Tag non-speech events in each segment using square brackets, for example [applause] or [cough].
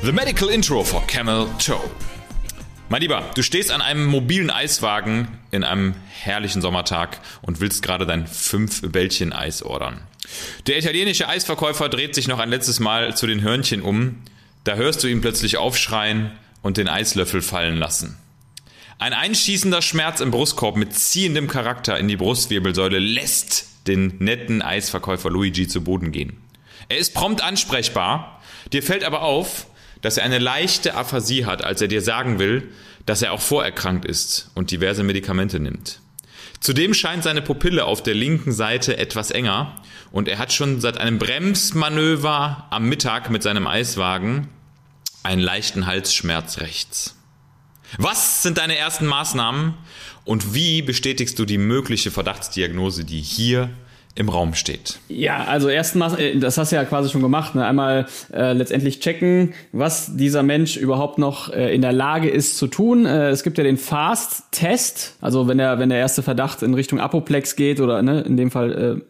The Medical Intro for Camel Toe. Mein Lieber, du stehst an einem mobilen Eiswagen in einem herrlichen Sommertag und willst gerade dein 5 Bällchen Eis ordern. Der italienische Eisverkäufer dreht sich noch ein letztes Mal zu den Hörnchen um. Da hörst du ihn plötzlich aufschreien und den Eislöffel fallen lassen. Ein einschießender Schmerz im Brustkorb mit ziehendem Charakter in die Brustwirbelsäule lässt den netten Eisverkäufer Luigi zu Boden gehen. Er ist prompt ansprechbar, dir fällt aber auf, dass er eine leichte Aphasie hat, als er dir sagen will, dass er auch vorerkrankt ist und diverse Medikamente nimmt. Zudem scheint seine Pupille auf der linken Seite etwas enger und er hat schon seit einem Bremsmanöver am Mittag mit seinem Eiswagen einen leichten Halsschmerz rechts. Was sind deine ersten Maßnahmen und wie bestätigst du die mögliche Verdachtsdiagnose, die hier im Raum steht. Ja, also erstmal, äh, das hast du ja quasi schon gemacht, ne? einmal äh, letztendlich checken, was dieser Mensch überhaupt noch äh, in der Lage ist zu tun. Äh, es gibt ja den Fast-Test, also wenn der, wenn der erste Verdacht in Richtung Apoplex geht oder ne, in dem Fall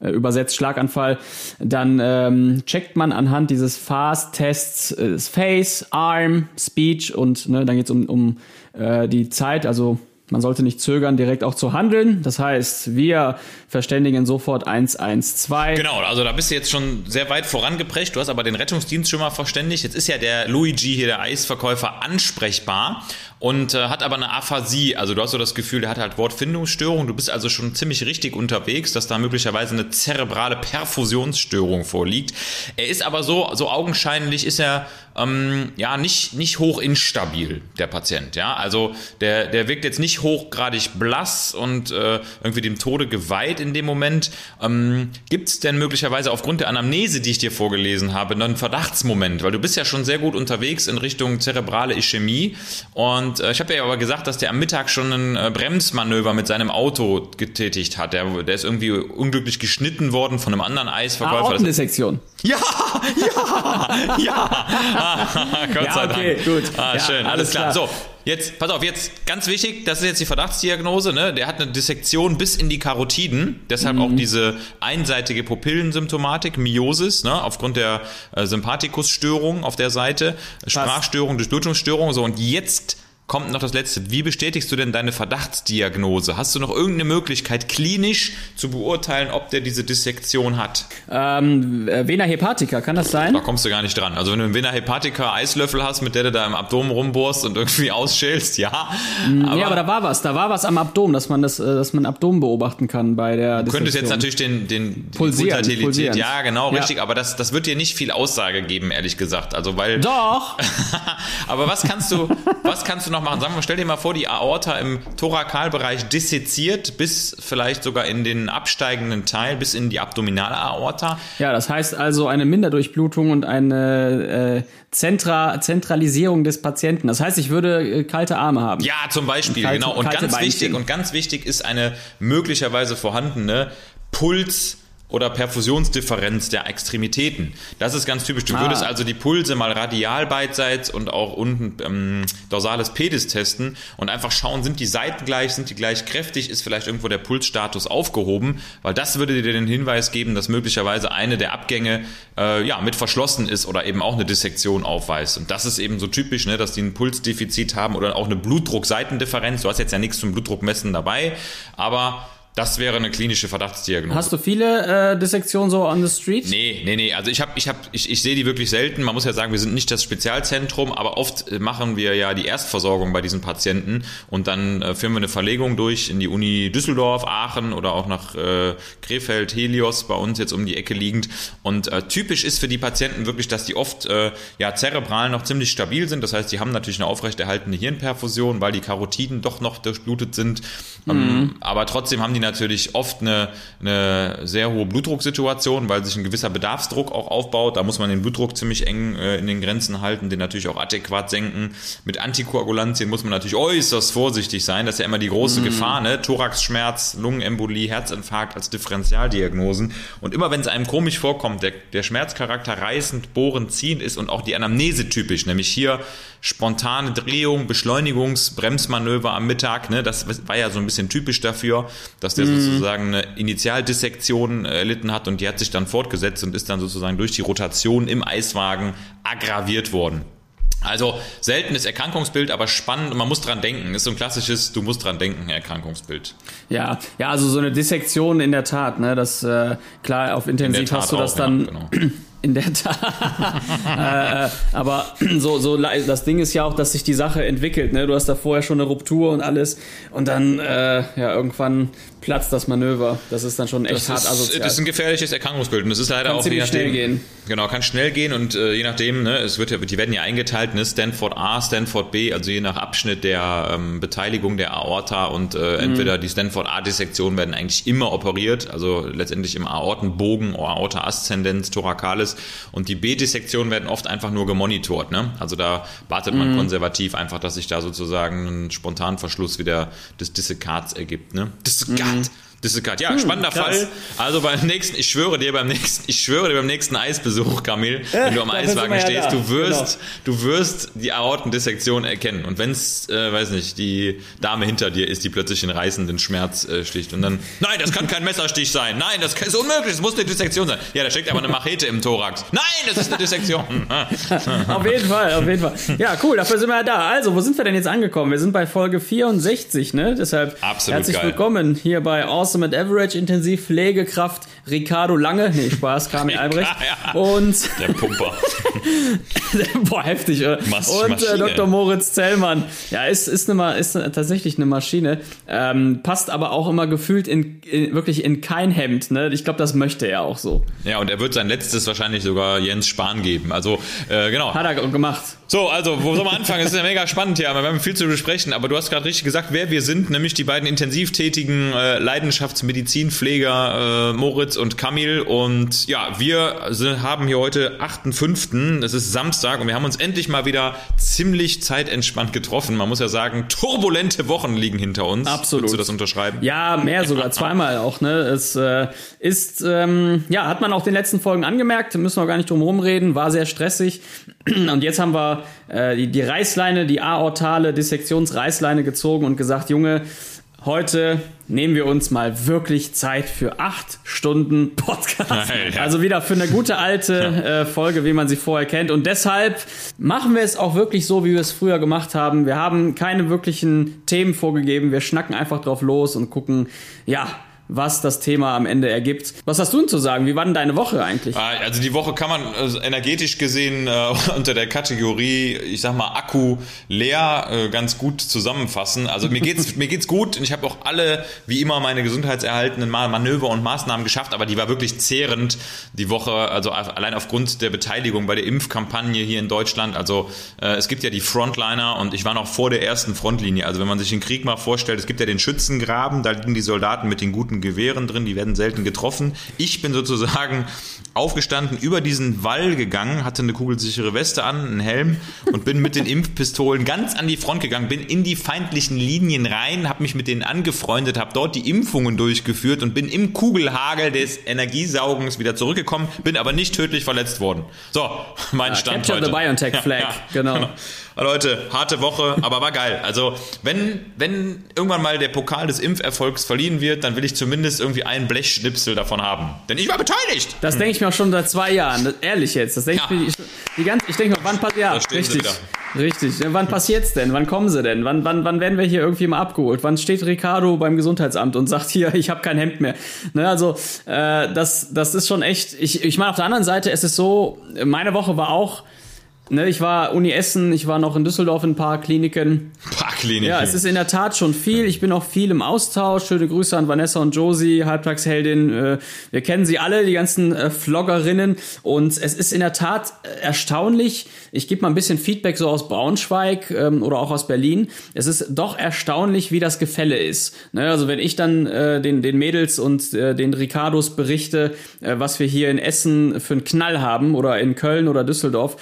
äh, äh übersetzt Schlaganfall, dann ähm, checkt man anhand dieses Fast-Tests äh, Face, Arm, Speech und ne, dann geht es um, um äh, die Zeit, also man sollte nicht zögern, direkt auch zu handeln. Das heißt, wir verständigen sofort 112. Genau, also da bist du jetzt schon sehr weit vorangeprescht. Du hast aber den Rettungsdienst schon mal verständigt. Jetzt ist ja der Luigi hier, der Eisverkäufer, ansprechbar und äh, hat aber eine Aphasie. Also du hast so das Gefühl, der hat halt Wortfindungsstörung. Du bist also schon ziemlich richtig unterwegs, dass da möglicherweise eine zerebrale Perfusionsstörung vorliegt. Er ist aber so, so augenscheinlich ist er ähm, ja nicht, nicht hoch instabil, der Patient. Ja, also der, der wirkt jetzt nicht hochgradig blass und äh, irgendwie dem Tode geweiht in dem Moment. Ähm, Gibt es denn möglicherweise aufgrund der Anamnese, die ich dir vorgelesen habe, einen Verdachtsmoment? Weil du bist ja schon sehr gut unterwegs in Richtung zerebrale Ischämie und und äh, ich habe ja aber gesagt, dass der am Mittag schon ein äh, Bremsmanöver mit seinem Auto getätigt hat. Der, der ist irgendwie unglücklich geschnitten worden von einem anderen Eisverkäufer. Ah, Sektion. Ja, [laughs] ja, ja. Ah, Gott ja, sei okay, Dank. gut. Ah, ja, schön, alles klar. klar. So, Jetzt, pass auf, jetzt ganz wichtig, das ist jetzt die Verdachtsdiagnose, ne? Der hat eine Dissektion bis in die Karotiden, deshalb mhm. auch diese einseitige Pupillensymptomatik, Miosis, ne? Aufgrund der äh, Sympathikusstörung auf der Seite, Sprachstörung, Durchblutungsstörung, so und jetzt kommt noch das letzte. Wie bestätigst du denn deine Verdachtsdiagnose? Hast du noch irgendeine Möglichkeit, klinisch zu beurteilen, ob der diese Dissektion hat? Ähm, äh, Vena hepatica, kann das sein? Da kommst du gar nicht dran. Also wenn du einen Vena hepatica Eislöffel hast, mit der du da im Abdomen rumbohrst und irgendwie [laughs] ausschälst, ja. Mm, aber ja, aber da war was. Da war was am Abdomen, dass man das, äh, dass man Abdomen beobachten kann bei der Du könntest jetzt natürlich den, den, pulsieren, pulsieren. Ja, genau, richtig. Ja. Aber das, das wird dir nicht viel Aussage geben, ehrlich gesagt. Also weil. Doch! [laughs] aber was kannst du, was kannst du noch machen? Sagen wir, stell dir mal vor, die Aorta im Thorakalbereich disseziert bis vielleicht sogar in den absteigenden Teil, bis in die abdominale Aorta. Ja, das heißt also eine Minderdurchblutung und eine äh, Zentra Zentralisierung des Patienten. Das heißt, ich würde äh, kalte Arme haben. Ja, zum Beispiel, kalte, genau. Und ganz Beinchen. wichtig, und ganz wichtig ist eine möglicherweise vorhandene Puls- oder Perfusionsdifferenz der Extremitäten. Das ist ganz typisch. Du ah. würdest also die Pulse mal radial beidseits und auch unten ähm, dorsales Pedis testen und einfach schauen, sind die Seiten gleich, sind die gleich kräftig, ist vielleicht irgendwo der Pulsstatus aufgehoben, weil das würde dir den Hinweis geben, dass möglicherweise eine der Abgänge äh, ja mit verschlossen ist oder eben auch eine Dissektion aufweist. Und das ist eben so typisch, ne, dass die ein Pulsdefizit haben oder auch eine Blutdruckseitendifferenz. Du hast jetzt ja nichts zum Blutdruckmessen dabei, aber das wäre eine klinische Verdachtsdiagnose. Hast du viele äh, Dissektionen so on the street? Nee, nee, nee. Also ich habe, ich habe, ich, ich sehe die wirklich selten. Man muss ja sagen, wir sind nicht das Spezialzentrum, aber oft äh, machen wir ja die Erstversorgung bei diesen Patienten und dann äh, führen wir eine Verlegung durch in die Uni Düsseldorf, Aachen oder auch nach äh, Krefeld, Helios, bei uns jetzt um die Ecke liegend. Und äh, typisch ist für die Patienten wirklich, dass die oft äh, ja zerebral noch ziemlich stabil sind. Das heißt, die haben natürlich eine aufrechterhaltende Hirnperfusion, weil die Karotiden doch noch durchblutet sind. Ähm, mhm. Ähm, aber trotzdem haben die natürlich oft eine, eine sehr hohe Blutdrucksituation, weil sich ein gewisser Bedarfsdruck auch aufbaut. Da muss man den Blutdruck ziemlich eng äh, in den Grenzen halten, den natürlich auch adäquat senken. Mit Antikoagulantien muss man natürlich äußerst vorsichtig sein. Das ist ja immer die große mm. Gefahr, ne? Thoraxschmerz, Lungenembolie, Herzinfarkt als Differentialdiagnosen. Und immer wenn es einem komisch vorkommt, der, der Schmerzcharakter reißend, bohrend, ziehend ist und auch die Anamnese typisch, nämlich hier spontane Drehung, Beschleunigungs-, Bremsmanöver am Mittag, ne? Das war ja so ein bisschen typisch dafür, dass der mm. sozusagen eine Initialdissektion erlitten hat und die hat sich dann fortgesetzt und ist dann sozusagen durch die Rotation im Eiswagen aggraviert worden. Also seltenes Erkrankungsbild, aber spannend und man muss dran denken. Ist so ein klassisches, du musst dran denken, Erkrankungsbild. Ja, ja, also so eine Dissektion in der Tat, ne? Das äh, klar auf intensiv hast du das auch, dann. Ja, genau. [clears throat] In der Tat. [laughs] äh, aber [clears throat] so, so, das Ding ist ja auch, dass sich die Sache entwickelt. Ne? Du hast da vorher schon eine Ruptur und alles. Und dann, äh, ja, irgendwann platzt das Manöver. Das ist dann schon echt das hart ist, asozial. Das ist ein gefährliches Erkrankungsbild. Und das ist leider kann auch je nachdem, schnell gehen. Genau, kann schnell gehen und äh, je nachdem, ne, es wird ja, die werden ja eingeteilt, ne, Stanford A, Stanford B, also je nach Abschnitt der ähm, Beteiligung der Aorta und äh, mhm. entweder die Stanford A-Dissektionen werden eigentlich immer operiert, also letztendlich im Aortenbogen, Aorta Ascendens, Thoracalis und die B-Dissektionen werden oft einfach nur gemonitort, ne? Also da wartet man mhm. konservativ einfach, dass sich da sozusagen ein Spontanverschluss wieder des Dissekats ergibt, ne? Dissekat. Mhm. Dissekat. Ja, hm, spannender hm, Fall. Also beim nächsten, ich schwöre dir beim nächsten, ich schwöre dir beim nächsten Eisbesuch, Kamil, ja, wenn du am Eiswagen stehst, du wirst, genau. du wirst die Aortendissektion erkennen. Und wenn es, äh, weiß nicht, die Dame hinter dir ist, die plötzlich den reißenden Schmerz äh, sticht und dann, nein, das kann kein Messerstich sein. Nein, das ist unmöglich. Das muss eine Dissektion sein. Ja, da steckt aber eine Machete im Thorax. Nein, das ist eine Dissektion. [laughs] auf jeden Fall, auf jeden Fall. Ja, cool. Dafür sind wir ja da. Also, wo sind wir denn jetzt angekommen? Wir sind bei Folge 64, ne? Deshalb Absolut herzlich geil. willkommen hier bei Awesome Awesome at Average Intensiv Pflegekraft Ricardo Lange, nee, Spaß, Kami [laughs] Albrecht. ja, und der Pumper. [laughs] Boah, heftig, oder? Mas und äh, Dr. Moritz Zellmann. Ja, ist, ist, eine, ist tatsächlich eine Maschine. Ähm, passt aber auch immer gefühlt in, in wirklich in kein Hemd. Ne? Ich glaube, das möchte er auch so. Ja, und er wird sein letztes wahrscheinlich sogar Jens Spahn geben. Also, äh, genau. Hat er gemacht. So, also, wo soll man anfangen? Es ist ja mega spannend hier, aber wir haben viel zu besprechen. Aber du hast gerade richtig gesagt, wer wir sind, nämlich die beiden intensiv tätigen äh, Leidenschaftsmedizinpfleger äh, Moritz und Kamil. Und ja, wir sind, haben hier heute 8.5., es ist Samstag und wir haben uns endlich mal wieder ziemlich zeitentspannt getroffen. Man muss ja sagen, turbulente Wochen liegen hinter uns. Absolut. Würdest du das unterschreiben? Ja, mehr sogar, zweimal auch. Ne? Es äh, ist, ähm, ja, hat man auch den letzten Folgen angemerkt, müssen wir gar nicht drum herum reden, war sehr stressig. Und jetzt haben wir äh, die, die Reißleine, die aortale Dissektionsreißleine gezogen und gesagt, Junge, heute nehmen wir uns mal wirklich Zeit für acht Stunden Podcast. Ja. Also wieder für eine gute alte äh, Folge, wie man sie vorher kennt. Und deshalb machen wir es auch wirklich so, wie wir es früher gemacht haben. Wir haben keine wirklichen Themen vorgegeben. Wir schnacken einfach drauf los und gucken, ja, was das Thema am Ende ergibt. Was hast du denn zu sagen? Wie war denn deine Woche eigentlich? Ah, also die Woche kann man also energetisch gesehen äh, [laughs] unter der Kategorie, ich sag mal, Akku leer äh, ganz gut zusammenfassen. Also mir geht's, [laughs] mir geht's gut und ich habe auch alle, wie immer, meine gesundheitserhaltenden Manöver und Maßnahmen geschafft, aber die war wirklich zehrend die Woche, also allein aufgrund der Beteiligung bei der Impfkampagne hier in Deutschland. Also äh, es gibt ja die Frontliner und ich war noch vor der ersten Frontlinie. Also wenn man sich den Krieg mal vorstellt, es gibt ja den Schützengraben, da liegen die Soldaten mit den guten guten Gewehren drin, die werden selten getroffen. Ich bin sozusagen aufgestanden, über diesen Wall gegangen, hatte eine kugelsichere Weste an, einen Helm und bin mit den Impfpistolen ganz an die Front gegangen, bin in die feindlichen Linien rein, habe mich mit denen angefreundet, habe dort die Impfungen durchgeführt und bin im Kugelhagel des Energiesaugens wieder zurückgekommen, bin aber nicht tödlich verletzt worden. So, mein ja, Stand Capture heute. the BioNTech Flag, ja, ja. genau. [laughs] Leute, harte Woche, aber war geil. Also, wenn, wenn irgendwann mal der Pokal des Impferfolgs verliehen wird, dann will ich zumindest irgendwie einen Blechschnipsel davon haben. Denn ich war beteiligt. Das denke ich mir auch schon seit zwei Jahren. Das, ehrlich jetzt. Das denke ja. ich, die ganze, ich denke mir, wann passiert, ja, richtig. Richtig. Wann passiert's denn? Wann kommen sie denn? Wann, wann, wann werden wir hier irgendwie mal abgeholt? Wann steht Ricardo beim Gesundheitsamt und sagt [laughs] hier, ich habe kein Hemd mehr? Ne, also äh, das, das ist schon echt. Ich, ich meine, auf der anderen Seite, es ist so, meine Woche war auch Ne, ich war Uni Essen, ich war noch in Düsseldorf in ein paar Kliniken. Paar Kliniken. Ja, es ist in der Tat schon viel. Ich bin auch viel im Austausch. Schöne Grüße an Vanessa und Josie, Halbtagsheldin. Äh, Wir kennen sie alle, die ganzen äh, Vloggerinnen. Und es ist in der Tat äh, erstaunlich. Ich gebe mal ein bisschen Feedback so aus Braunschweig ähm, oder auch aus Berlin. Es ist doch erstaunlich, wie das Gefälle ist. Ne, also wenn ich dann den, den Mädels und den Ricardos berichte, was wir hier in Essen für einen Knall haben oder in Köln oder Düsseldorf,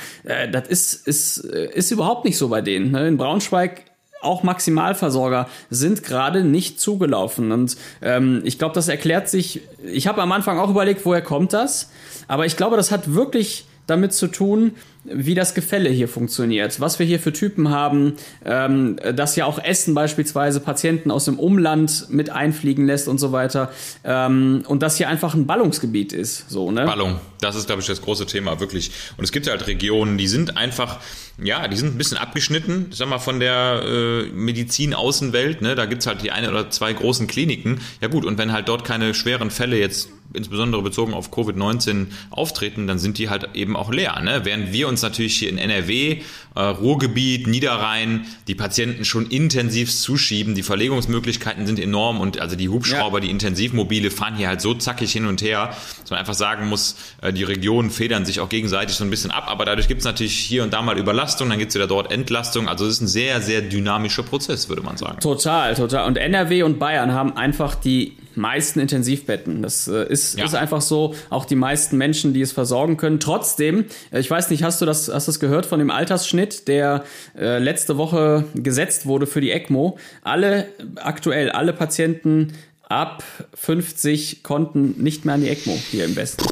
das ist, ist, ist überhaupt nicht so bei denen. Ne? In Braunschweig auch Maximalversorger sind gerade nicht zugelaufen. Und ähm, ich glaube, das erklärt sich. Ich habe am Anfang auch überlegt, woher kommt das? Aber ich glaube, das hat wirklich damit zu tun, wie das Gefälle hier funktioniert, was wir hier für Typen haben, ähm, dass ja auch Essen beispielsweise Patienten aus dem Umland mit einfliegen lässt und so weiter ähm, und das hier einfach ein Ballungsgebiet ist. So, ne? Ballung, das ist, glaube ich, das große Thema, wirklich. Und es gibt halt Regionen, die sind einfach, ja, die sind ein bisschen abgeschnitten, sag mal, von der äh, Medizin-Außenwelt, ne? Da gibt's halt die eine oder zwei großen Kliniken. Ja gut, und wenn halt dort keine schweren Fälle jetzt insbesondere bezogen auf Covid-19 auftreten, dann sind die halt eben auch leer. Ne? Während wir uns natürlich hier in NRW, äh, Ruhrgebiet, Niederrhein, die Patienten schon intensiv zuschieben, die Verlegungsmöglichkeiten sind enorm und also die Hubschrauber, ja. die Intensivmobile fahren hier halt so zackig hin und her, dass man einfach sagen muss, äh, die Regionen federn sich auch gegenseitig so ein bisschen ab, aber dadurch gibt es natürlich hier und da mal Überlastung, dann gibt es wieder dort Entlastung, also es ist ein sehr, sehr dynamischer Prozess, würde man sagen. Total, total. Und NRW und Bayern haben einfach die meisten Intensivbetten. Das äh, ist, ja. ist einfach so, auch die meisten Menschen, die es versorgen können. Trotzdem, äh, ich weiß nicht, hast du das, hast das gehört von dem Altersschnitt, der äh, letzte Woche gesetzt wurde für die ECMO? Alle, aktuell, alle Patienten ab 50 konnten nicht mehr an die ECMO hier im Westen.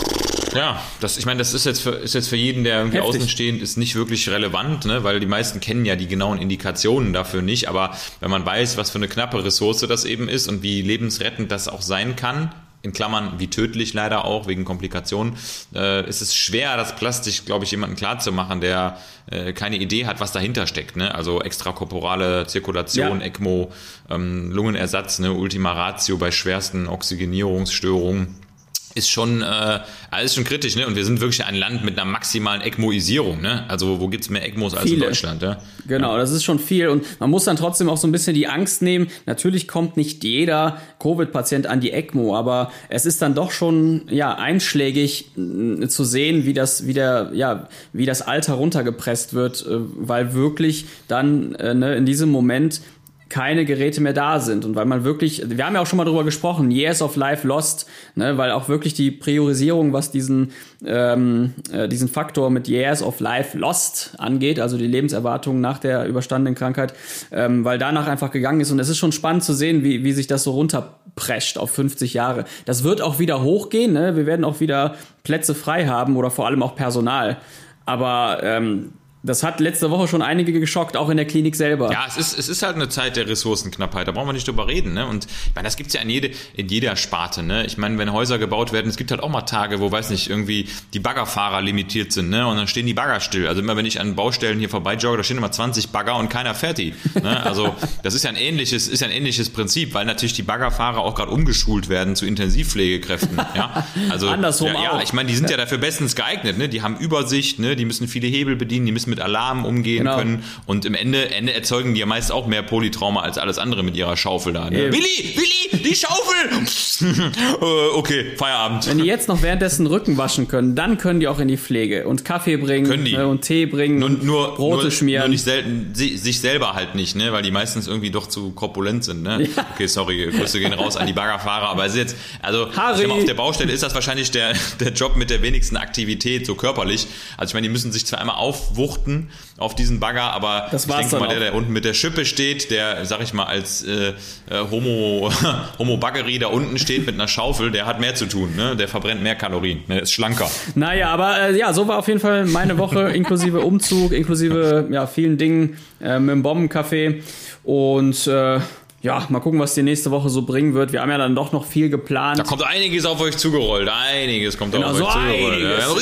Ja, das, ich meine, das ist jetzt für, ist jetzt für jeden, der irgendwie Heftig. außenstehend ist, nicht wirklich relevant, ne? weil die meisten kennen ja die genauen Indikationen dafür nicht. Aber wenn man weiß, was für eine knappe Ressource das eben ist und wie lebensrettend das auch sein kann, in Klammern wie tödlich leider auch wegen Komplikationen, äh, ist es schwer, das plastisch, glaube ich, jemandem klarzumachen, der äh, keine Idee hat, was dahinter steckt. Ne? Also extrakorporale Zirkulation, ja. ECMO, ähm, Lungenersatz, ne? Ultima Ratio bei schwersten Oxygenierungsstörungen ist schon äh, alles schon kritisch, ne? Und wir sind wirklich ein Land mit einer maximalen ECMOisierung, ne? Also wo gibt's mehr ECMOs als Viele. in Deutschland, ja? Genau, das ist schon viel und man muss dann trotzdem auch so ein bisschen die Angst nehmen. Natürlich kommt nicht jeder Covid-Patient an die ECMO, aber es ist dann doch schon ja einschlägig äh, zu sehen, wie das wie der ja wie das Alter runtergepresst wird, äh, weil wirklich dann äh, ne, in diesem Moment keine Geräte mehr da sind und weil man wirklich, wir haben ja auch schon mal drüber gesprochen, Years of Life Lost, ne, weil auch wirklich die Priorisierung, was diesen ähm, äh, diesen Faktor mit Years of Life Lost angeht, also die Lebenserwartung nach der überstandenen Krankheit, ähm, weil danach einfach gegangen ist und es ist schon spannend zu sehen, wie wie sich das so runterprescht auf 50 Jahre. Das wird auch wieder hochgehen, ne? wir werden auch wieder Plätze frei haben oder vor allem auch Personal. Aber ähm, das hat letzte Woche schon einige geschockt, auch in der Klinik selber. Ja, es ist, es ist halt eine Zeit der Ressourcenknappheit, da brauchen wir nicht drüber reden. Ne? Und ich meine, das gibt's ja in, jede, in jeder Sparte. Ne? Ich meine, wenn Häuser gebaut werden, es gibt halt auch mal Tage, wo, weiß nicht, irgendwie die Baggerfahrer limitiert sind ne? und dann stehen die Bagger still. Also immer wenn ich an Baustellen hier vorbei jogge, da stehen immer 20 Bagger und keiner fährt die. Ne? Also das ist ja ein ähnliches, ist ja ein ähnliches Prinzip, weil natürlich die Baggerfahrer auch gerade umgeschult werden zu Intensivpflegekräften. Ja? Also, Andersrum ja, ja, ich meine, die sind ja dafür bestens geeignet. Ne? Die haben Übersicht, ne? die müssen viele Hebel bedienen, die müssen mit Alarm umgehen genau. können. Und im Ende, Ende erzeugen die ja meist auch mehr Polytrauma als alles andere mit ihrer Schaufel da. Ne? Willi, Willi, die Schaufel! [laughs] Äh, okay, Feierabend. Wenn die jetzt noch währenddessen Rücken waschen können, dann können die auch in die Pflege und Kaffee bringen. Ne, und Tee bringen nur, nur, Brote nur, schmieren. Nur nicht selten, sich selber halt nicht, ne? weil die meistens irgendwie doch zu korpulent sind. Ne? Ja. Okay, sorry, Grüße gehen raus an die Baggerfahrer, aber es ist jetzt, also Harry. Mal, auf der Baustelle ist das wahrscheinlich der, [laughs] der Job mit der wenigsten Aktivität, so körperlich. Also ich meine, die müssen sich zwar einmal aufwuchten, auf diesen Bagger, aber das ich denke mal, der, der unten mit der Schippe steht, der, sag ich mal, als äh, äh Homo, [laughs] Homo Baggery da unten steht mit einer Schaufel, der hat mehr zu tun, ne? Der verbrennt mehr Kalorien, ne? ist schlanker. Naja, aber äh, ja, so war auf jeden Fall meine Woche, [laughs] inklusive Umzug, inklusive ja, vielen Dingen äh, mit dem Bombencafé. Und äh, ja, mal gucken, was die nächste Woche so bringen wird. Wir haben ja dann doch noch viel geplant. Da kommt einiges auf euch zugerollt. Einiges kommt Genau, auf so euch zugerollt. einiges, Ja,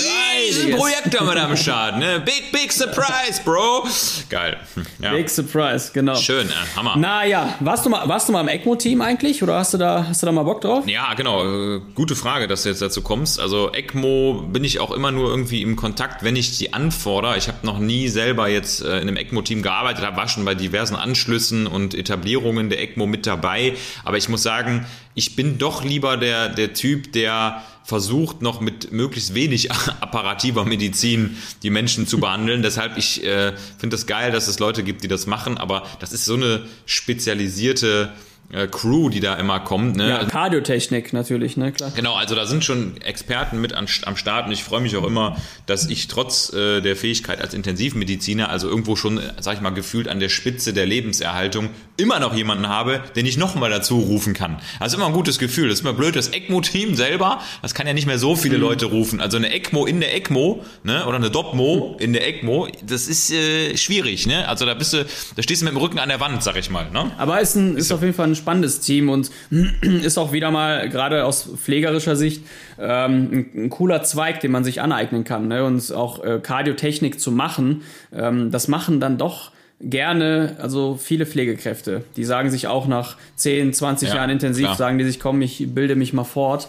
riesen. Projekt haben wir da am Start. Ne? Big, big surprise, Bro. Geil. Ja. Big Surprise, genau. Schön, äh, Hammer. Naja, warst du mal, warst du mal im ECMO-Team eigentlich oder hast du da, hast du da mal Bock drauf? Ja, genau. äh, Gute Frage, dass du jetzt dazu kommst. Also ECMO bin ich auch immer nur irgendwie im Kontakt, wenn ich die anfordere. Ich habe noch nie selber jetzt äh, in einem ECMO-Team gearbeitet, habe war schon bei diversen Anschlüssen und Etablierungen der ECMO mit dabei. Aber ich muss sagen, ich bin doch lieber der, der Typ, der versucht noch mit möglichst wenig [laughs] apparativer Medizin die Menschen zu behandeln. Deshalb, ich äh, finde es geil, dass es Leute gibt, die das machen, aber das ist so eine spezialisierte äh, Crew, die da immer kommt. Ne? Ja, Kardiotechnik natürlich, ne, klar. Genau, also da sind schon Experten mit an, am Start und ich freue mich auch immer, dass ich trotz äh, der Fähigkeit als Intensivmediziner, also irgendwo schon, äh, sag ich mal, gefühlt an der Spitze der Lebenserhaltung, immer noch jemanden habe, den ich nochmal dazu rufen kann. Also immer ein gutes Gefühl. Das ist immer blöd, das ECMO-Team selber, das kann ja nicht mehr so viele Leute rufen. Also eine ECMO in der ECMO, ne, oder eine DOPMO in der ECMO, das ist äh, schwierig, ne? Also da bist du, da stehst du mit dem Rücken an der Wand, sag ich mal, ne? Aber ist, ein, ist auf jeden Fall ein spannendes Team und [clears throat] ist auch wieder mal, gerade aus pflegerischer Sicht, ähm, ein, ein cooler Zweig, den man sich aneignen kann. Ne? Und auch äh, Kardiotechnik zu machen, ähm, das machen dann doch gerne, also viele Pflegekräfte. Die sagen sich auch nach 10, 20 Ja, Jahren intensiv, klar. sagen die sich, komm, ich bilde mich mal fort.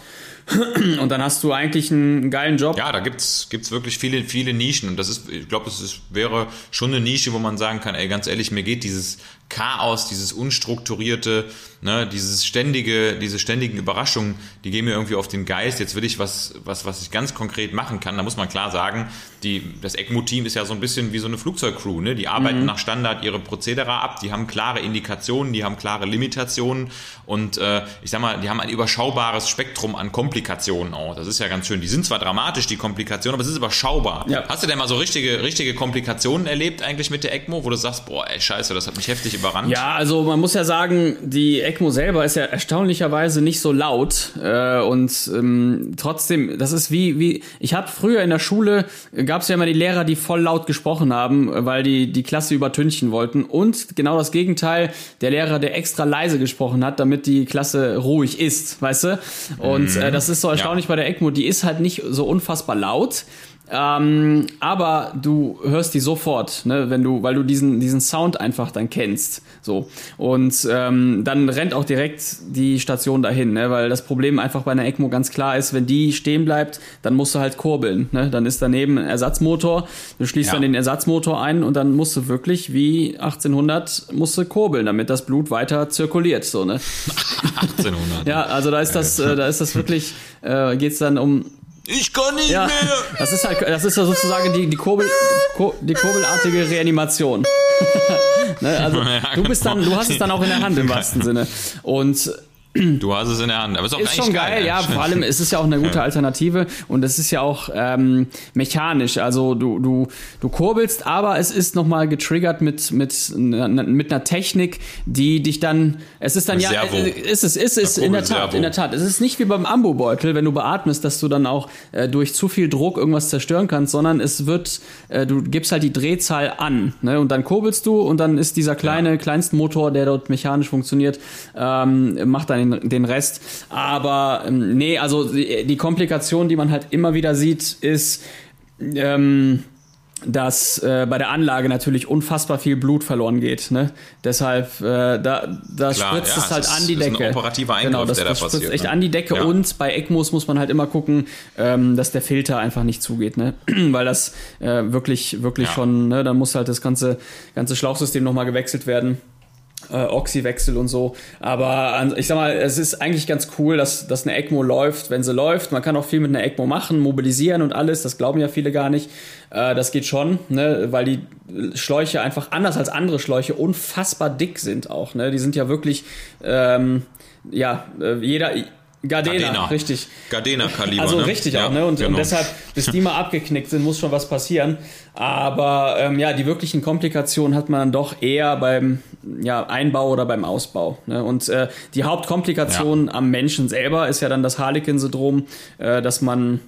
[clears throat] Und dann hast du eigentlich einen geilen Job. Ja, da gibt's gibt's wirklich viele, viele Nischen. Und das ist, ich glaube, es ist, wäre schon eine Nische, wo man sagen kann, ey, ganz ehrlich, mir geht dieses Chaos, dieses unstrukturierte, ne, dieses ständige, diese ständigen Überraschungen, die gehen mir irgendwie auf den Geist. Jetzt will ich was, was, was ich ganz konkret machen kann. Da muss man klar sagen, die, das ECMO-Team ist ja so ein bisschen wie so eine Flugzeugcrew, ne? Die arbeiten nach Standard ihre Prozedere ab, die haben klare Indikationen, die haben klare Limitationen und äh, ich sag mal, die haben ein überschaubares Spektrum an Komplikationen auch. Das ist ja ganz schön. Die sind zwar dramatisch, die Komplikationen, aber es ist überschaubar. Ja. Hast du denn mal so richtige, richtige Komplikationen erlebt eigentlich mit der ECMO, wo du sagst, boah, ey, scheiße, das hat mich heftig überrannt? Ja, also man muss ja sagen, die ECMO selber ist ja erstaunlicherweise nicht so laut äh, und ähm, trotzdem, das ist wie wie ich habe früher in der Schule gab es ja immer die Lehrer, die voll laut gesprochen haben, weil die die Klasse übertünchen wollten und genau das Gegenteil, der Lehrer, der extra leise gesprochen hat, damit die Klasse ruhig ist, weißt du? Und äh, das ist so erstaunlich bei der ECMO, die ist halt nicht so unfassbar laut. Ähm, aber du hörst die sofort, ne, wenn du, weil du diesen, diesen Sound einfach dann kennst. So. Und ähm, dann rennt auch direkt die Station dahin, ne, weil das Problem einfach bei einer ECMO ganz klar ist, wenn die stehen bleibt, dann musst du halt kurbeln. Ne? Dann ist daneben ein Ersatzmotor, du schließt Ja. dann den Ersatzmotor ein und dann musst du wirklich wie 1800 musst du kurbeln, damit das Blut weiter zirkuliert. So, ne? [laughs] 1800. Ja, also da ist das, äh, da ist das wirklich, äh, geht's dann um Ich kann nicht ja, mehr. das ist halt, das ist ja sozusagen die, die, Kurbel, die kurbelartige Reanimation. [laughs] ne, also Ja, du bist dann, genau. du hast es dann auch in der Hand im wahrsten Sinne. Und Du hast es in der Hand. Aber ist auch ist schon geil, ja. Vor allem es ist ja auch eine gute Alternative und es ist ja auch ähm, mechanisch. Also du du du kurbelst, aber es ist nochmal getriggert mit mit mit einer Technik, die dich dann. Es ist dann ja, Servo. äh, ist es ist es in der Tat, Kurbelservo. in der Tat. Es ist nicht wie beim Ambobeutel, wenn du beatmest, dass du dann auch äh, durch zu viel Druck irgendwas zerstören kannst, sondern es wird, äh, du gibst halt die Drehzahl an, ne? Und dann kurbelst du und dann ist dieser kleine Kleinstmotor, der dort mechanisch funktioniert, ähm, macht dann den, den Rest. Aber ähm, nee, also die, die Komplikation, die man halt immer wieder sieht, ist ähm, dass äh, bei der Anlage natürlich unfassbar viel Blut verloren geht. Ne? Deshalb, äh, da, da Klar, spritzt ja, es halt es an ist- die ist ein Decke. operativer Eingriff, genau, das, der da das spritzt passiert, echt ne? an die Decke Ja. und bei ECMOs muss man halt immer gucken, ähm, dass der Filter einfach nicht zugeht, ne? [clears throat] weil das äh, wirklich, wirklich Ja. schon, ne? da muss halt das ganze, ganze Schlauchsystem nochmal gewechselt werden äh, Oxywechsel und so. Aber ich sag mal, es ist eigentlich ganz cool, dass, dass eine ECMO läuft, wenn sie läuft. Man kann auch viel mit einer ECMO machen, mobilisieren und alles. Das glauben ja viele gar nicht. Äh, das geht schon, ne? weil die Schläuche einfach anders als andere Schläuche unfassbar dick sind auch. Ne? Die sind ja wirklich, ähm, ja, äh, jeder. Gardena, Gardena. richtig. Gardena-Kaliber. Also ne? richtig Ja, auch, ne? Und, genau. und deshalb, bis die mal abgeknickt sind, muss schon was passieren. Aber ähm, ja, die wirklichen Komplikationen hat man dann doch eher beim ja, Einbau oder beim Ausbau. Ne? Und äh, die Hauptkomplikation am Menschen selber ist ja dann das Harlequin-Syndrom, äh, dass man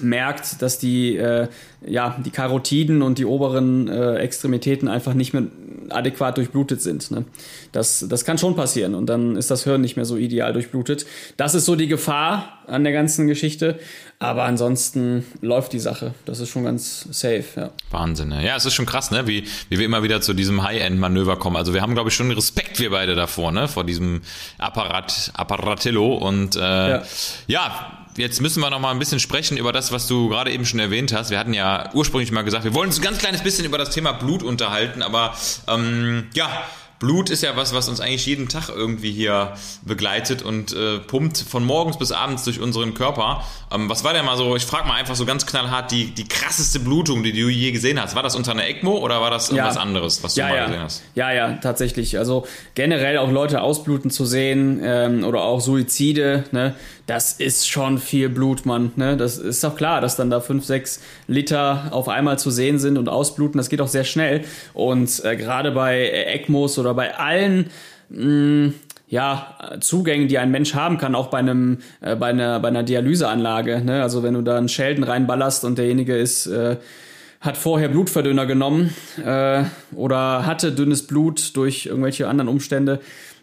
merkt, dass die, äh, ja, die Karotiden und die oberen äh, Extremitäten einfach nicht mehr adäquat durchblutet sind. Ne? Das, das kann schon passieren und dann ist das Hirn nicht mehr so ideal durchblutet. Das ist so die Gefahr an der ganzen Geschichte. Aber ansonsten läuft die Sache. Das ist schon ganz safe, ja. Wahnsinn, ne? Ja, es ist schon krass, ne? Wie, wie wir immer wieder zu diesem High-End-Manöver kommen. Also wir haben, glaube ich, schon Respekt, wir beide davor, ne? Vor diesem Apparat, Apparatillo. Und äh, ja. ja jetzt müssen wir noch mal ein bisschen sprechen über das, was du gerade eben schon erwähnt hast. Wir hatten ja ursprünglich mal gesagt, wir wollen uns ein ganz kleines bisschen über das Thema Blut unterhalten, aber ähm, ja, Blut ist ja was, was uns eigentlich jeden Tag irgendwie hier begleitet und äh, pumpt von morgens bis abends durch unseren Körper. Ähm, was war denn mal so, ich frage mal einfach so ganz knallhart, die, die krasseste Blutung, die du je gesehen hast? War das unter einer ECMO oder war das irgendwas ja. anderes, was du ja, mal ja. gesehen hast? Ja, ja, tatsächlich. Also generell auch Leute ausbluten zu sehen ähm, oder auch Suizide, ne? Das ist schon viel Blut, Mann. Ne? Das ist doch klar, dass dann da fünf, sechs Liter auf einmal zu sehen sind und ausbluten. Das geht auch sehr schnell. Und äh, gerade bei ECMOs oder bei allen mh, mm, ja, Zugängen, die ein Mensch haben kann, auch bei einem, äh, bei einer, bei einer Dialyseanlage. Ne? Also wenn du da einen Schelden reinballerst und derjenige ist, äh, hat vorher Blutverdünner genommen äh, oder hatte dünnes Blut durch irgendwelche anderen Umstände,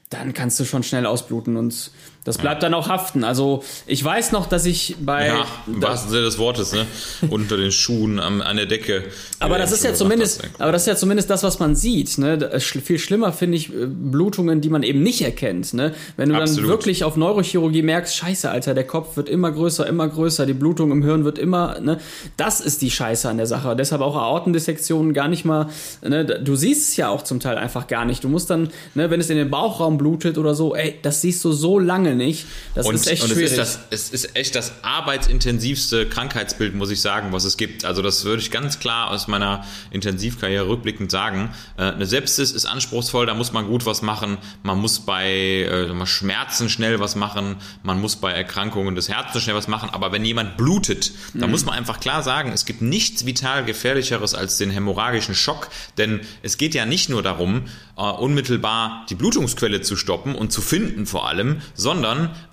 dann kannst du schon schnell ausbluten und das bleibt dann auch haften. Also ich weiß noch, dass ich bei. Ja, im wahrsten Sinne des Wortes, ne? Unter den Schuhen, am, an der Decke. Aber das ist ja zumindest, hast, aber das ist ja zumindest das, was man sieht. Ne? Viel schlimmer finde ich äh, Blutungen, die man eben nicht erkennt. Ne? Wenn du Absolut. dann wirklich auf Neurochirurgie merkst, scheiße, Alter, der Kopf wird immer größer, immer größer, die Blutung im Hirn wird immer, ne? Das ist die Scheiße an der Sache. Deshalb auch Aortendissektionen gar nicht mal, ne? Du siehst es ja auch zum Teil einfach gar nicht. Du musst dann, ne, wenn es in den Bauchraum blutet oder so, ey, das siehst du so lange nicht. Das und, ist echt und schwierig. Es ist, das, es ist echt das arbeitsintensivste Krankheitsbild, muss ich sagen, was es gibt. Also das würde ich ganz klar aus meiner Intensivkarriere rückblickend sagen. Äh, eine Sepsis ist anspruchsvoll, da muss man gut was machen. Man muss bei äh, Schmerzen schnell was machen. Man muss bei Erkrankungen des Herzens schnell was machen. Aber wenn jemand blutet, mhm. dann muss man einfach klar sagen, es gibt nichts vital gefährlicheres als den hämorrhagischen Schock. Denn es geht ja nicht nur darum, äh, unmittelbar die Blutungsquelle zu stoppen und zu finden vor allem, sondern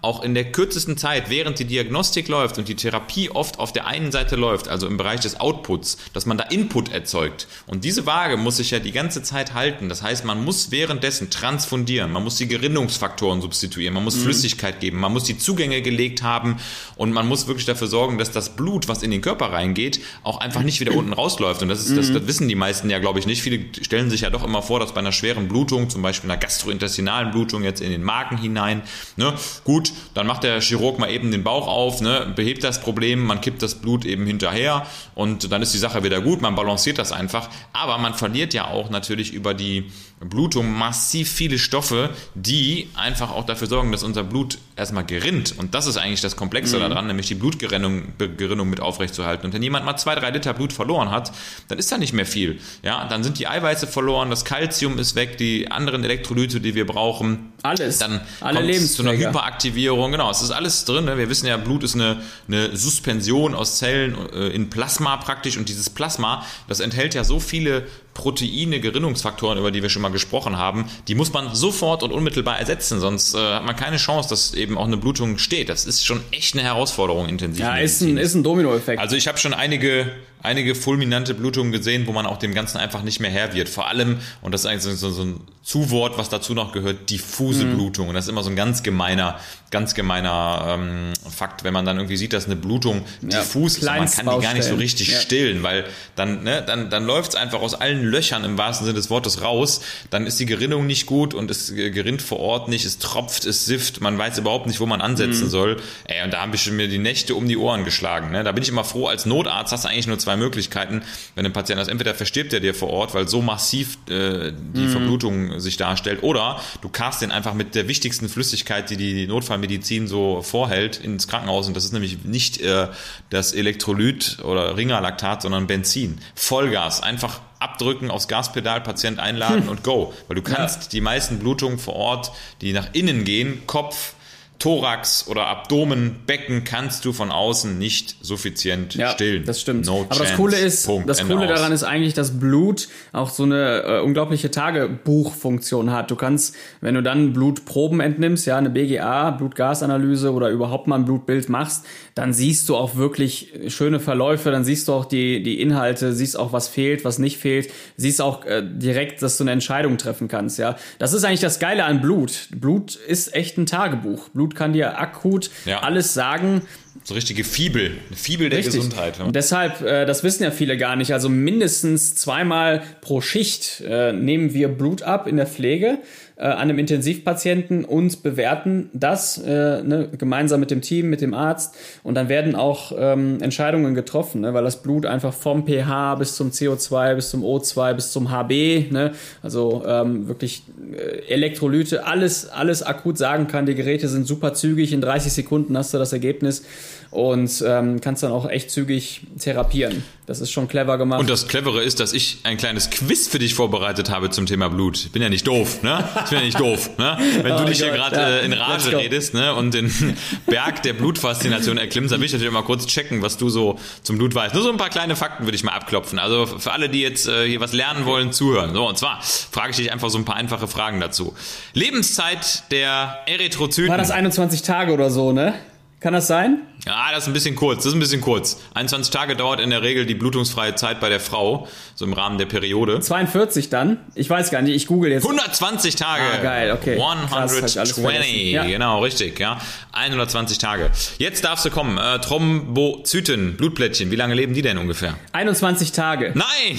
auch in der kürzesten Zeit, während die Diagnostik läuft und die Therapie oft auf der einen Seite läuft, also im Bereich des Outputs, dass man da Input erzeugt. Und diese Waage muss sich ja die ganze Zeit halten. Das heißt, man muss währenddessen transfundieren, man muss die Gerinnungsfaktoren substituieren, man muss mhm. Flüssigkeit geben, man muss die Zugänge gelegt haben und man muss wirklich dafür sorgen, dass das Blut, was in den Körper reingeht, auch einfach nicht wieder unten rausläuft. Und das, ist, das, mhm. das wissen die meisten ja, glaube ich, nicht. Viele stellen sich ja doch immer vor, dass bei einer schweren Blutung, zum Beispiel einer gastrointestinalen Blutung jetzt in den Magen hinein, ne, Gut, dann macht der Chirurg mal eben den Bauch auf, ne, behebt das Problem, man kippt das Blut eben hinterher und dann ist die Sache wieder gut, man balanciert das einfach. Aber man verliert ja auch natürlich über die Blutung massiv viele Stoffe, die einfach auch dafür sorgen, dass unser Blut erstmal gerinnt. Und das ist eigentlich das Komplexe mhm. daran, nämlich die Blutgerinnung Gerinnung mit aufrechtzuerhalten. Und wenn jemand mal zwei, drei Liter Blut verloren hat, dann ist da nicht mehr viel. Ja, dann sind die Eiweiße verloren, das Kalzium ist weg, die anderen Elektrolyte, die wir brauchen. Alles. Dann Alle kommt es zu einer Hyperaktivierung. Genau, es ist alles drin. Ne? Wir wissen ja, Blut ist eine, eine Suspension aus Zellen äh, in Plasma praktisch. Und dieses Plasma, das enthält ja so viele Proteine, Gerinnungsfaktoren, über die wir schon mal gesprochen haben, die muss man sofort und unmittelbar ersetzen, sonst äh, hat man keine Chance, dass eben auch eine Blutung steht. Das ist schon echt eine Herausforderung intensiv. Ja, ist ein, ist ein Dominoeffekt. Also ich habe schon einige einige fulminante Blutungen gesehen, wo man auch dem Ganzen einfach nicht mehr Herr wird. Vor allem, und das ist eigentlich so, so ein Zuwort, was dazu noch gehört, diffuse mhm. Blutung. Und das ist immer so ein ganz gemeiner, ganz gemeiner ähm, Fakt, wenn man dann irgendwie sieht, dass eine Blutung ja, diffus ist, man kann die gar nicht so richtig ja. stillen, weil dann, ne, dann, dann läuft es einfach aus allen Löchern im wahrsten Sinne des Wortes raus. Dann ist die Gerinnung nicht gut und es gerinnt vor Ort nicht, es tropft, es sifft, man weiß überhaupt nicht, wo man ansetzen mhm. soll. Ey, und da habe ich mir die Nächte um die Ohren geschlagen. Ne? Da bin ich immer froh, als Notarzt hast du eigentlich nur zwei zwei Möglichkeiten, wenn ein Patient ist. Entweder verstirbt er dir vor Ort, weil so massiv äh, die mhm. Verblutung sich darstellt, oder du cast den einfach mit der wichtigsten Flüssigkeit, die die Notfallmedizin so vorhält, ins Krankenhaus. Und das ist nämlich nicht äh, das Elektrolyt oder Ringerlaktat, sondern Benzin. Vollgas, einfach abdrücken, aufs Gaspedal, Patient einladen hm. und go. Weil du kannst ja. die meisten Blutungen vor Ort, die nach innen gehen, Kopf, Thorax oder Abdomen, Becken kannst du von außen nicht suffizient Ja, stillen. das stimmt. No Aber chance. das Coole ist, Punkt. das Ende Coole aus. daran ist eigentlich, dass Blut auch so eine äh, unglaubliche Tagebuchfunktion hat. Du kannst, wenn du dann Blutproben entnimmst, ja, eine BGA, Blutgasanalyse oder überhaupt mal ein Blutbild machst, dann siehst du auch wirklich schöne Verläufe, dann siehst du auch die, die Inhalte, siehst auch, was fehlt, was nicht fehlt, siehst auch äh, direkt, dass du eine Entscheidung treffen kannst, ja. Das ist eigentlich das Geile an Blut. Blut ist echt ein Tagebuch. Blut kann dir akut Ja. alles sagen, So richtige Fibel. Eine Fibel der Richtig. Gesundheit. ne? Und deshalb, äh, das wissen ja viele gar nicht, also mindestens zweimal pro Schicht äh, nehmen wir Blut ab in der Pflege äh, an einem Intensivpatienten und bewerten das äh, ne, gemeinsam mit dem Team, mit dem Arzt. Und dann werden auch ähm, Entscheidungen getroffen, ne, weil das Blut einfach vom pH bis zum CO2, bis zum O2, bis zum HB, ne, also ähm, wirklich äh, Elektrolyte, alles, alles akut sagen kann. Die Geräte sind super zügig, in 30 Sekunden hast du das Ergebnis und ähm, kannst dann auch echt zügig therapieren. Das ist schon clever gemacht. Und das Clevere ist, dass ich ein kleines Quiz für dich vorbereitet habe zum Thema Blut. Ich bin ja nicht doof, ne? Ich bin ja nicht doof, ne? Wenn du Oh dich hier Gott, gerade ja. äh, in Rage redest, ne? Und den [laughs] Berg der Blutfaszination erklimmst, dann will ich natürlich mal kurz checken, was du so zum Blut weißt. Nur so ein paar kleine Fakten würde ich mal abklopfen. Also für alle, die jetzt äh, hier was lernen wollen, zuhören. So, und zwar frage ich dich einfach so ein paar einfache Fragen dazu. Lebenszeit der Erythrozyten. War das 21 Tage oder so, ne? Kann das sein? Ja, das ist ein bisschen kurz. Das ist ein bisschen kurz. 21 Tage dauert in der Regel die blutungsfreie Zeit bei der Frau, so im Rahmen der Periode. 42 dann? Ich weiß gar nicht, ich google jetzt. 120 Tage. Ah, geil, okay. Krass, hab ich alles 120. vergessen. Ja. Genau, richtig, ja. 120 Tage. Jetzt darfst du kommen. Äh, Thrombozyten, Blutplättchen. Wie lange leben die denn ungefähr? 21 Tage. Nein! [laughs]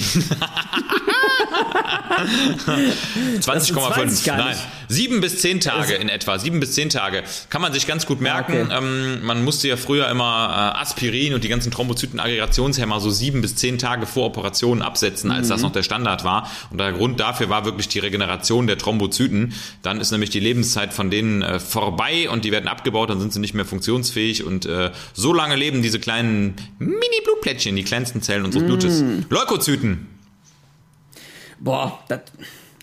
20,5. weiß ich gar Nein. Sieben bis zehn Tage in etwa. Sieben bis zehn Tage. Kann man sich ganz gut merken. Okay. Ähm, man musste ja früher immer äh, Aspirin und die ganzen Thrombozyten-Aggregationshemmer so sieben bis zehn Tage vor Operationen absetzen, als Mhm. das noch der Standard war. Und der Grund dafür war wirklich die Regeneration der Thrombozyten. Dann ist nämlich die Lebenszeit von denen äh, vorbei und die werden abgebaut, dann sind sie nicht mehr funktionsfähig. Und äh, so lange leben diese kleinen Mini-Blutplättchen, die kleinsten Zellen unseres Blutes. Mhm. Leukozyten. Boah, das,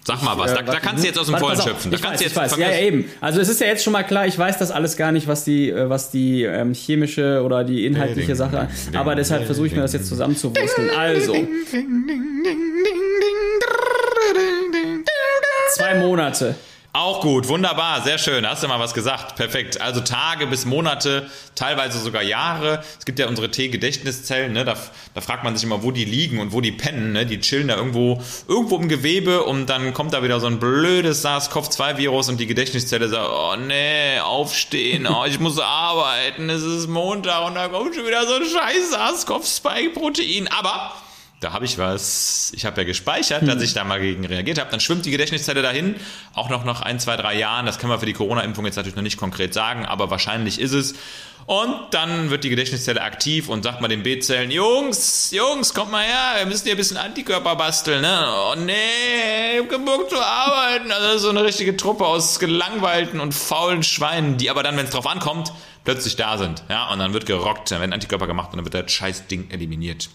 Sag mal was, da, Äh, da kannst du jetzt aus dem Vollen schöpfen. Da ich kannst weiß, du ich jetzt weiß. Ja, ja, eben. Also es ist ja jetzt schon mal klar, ich weiß das alles gar nicht, was die, äh, was die ähm, chemische oder die inhaltliche Sache, aber deshalb versuche ich mir das jetzt zusammenzuwursteln. Also, zwei Monate. Auch gut, wunderbar, sehr schön. Hast du mal was gesagt? Perfekt. Also Tage bis Monate, teilweise sogar Jahre. Es gibt ja unsere T-Gedächtniszellen, ne? da, da fragt man sich immer, wo die liegen und wo die pennen. Ne? Die chillen da irgendwo, irgendwo im Gewebe und dann kommt da wieder so ein blödes SARS-CoV-2-Virus und die Gedächtniszelle sagt, oh nee, aufstehen, oh, ich muss arbeiten, es ist Montag und da kommt schon wieder so ein scheiß SARS-CoV-2-Protein. Aber da habe ich was. Ich habe ja gespeichert, dass ich da mal gegen reagiert habe. Dann schwimmt die Gedächtniszelle dahin, auch noch nach ein, zwei, drei Jahren. Das kann man für die Corona-Impfung jetzt natürlich noch nicht konkret sagen, aber wahrscheinlich ist es. Und dann wird die Gedächtniszelle aktiv und sagt mal den B-Zellen, Jungs, Jungs, kommt mal her, wir müssen hier ein bisschen Antikörper basteln, ne? Oh nee, ich hab keinen Bock zu arbeiten. Also das ist so eine richtige Truppe aus gelangweilten und faulen Schweinen, die aber dann, wenn es drauf ankommt, plötzlich da sind. Ja, und dann wird gerockt, dann werden Antikörper gemacht und dann wird das scheiß Ding eliminiert.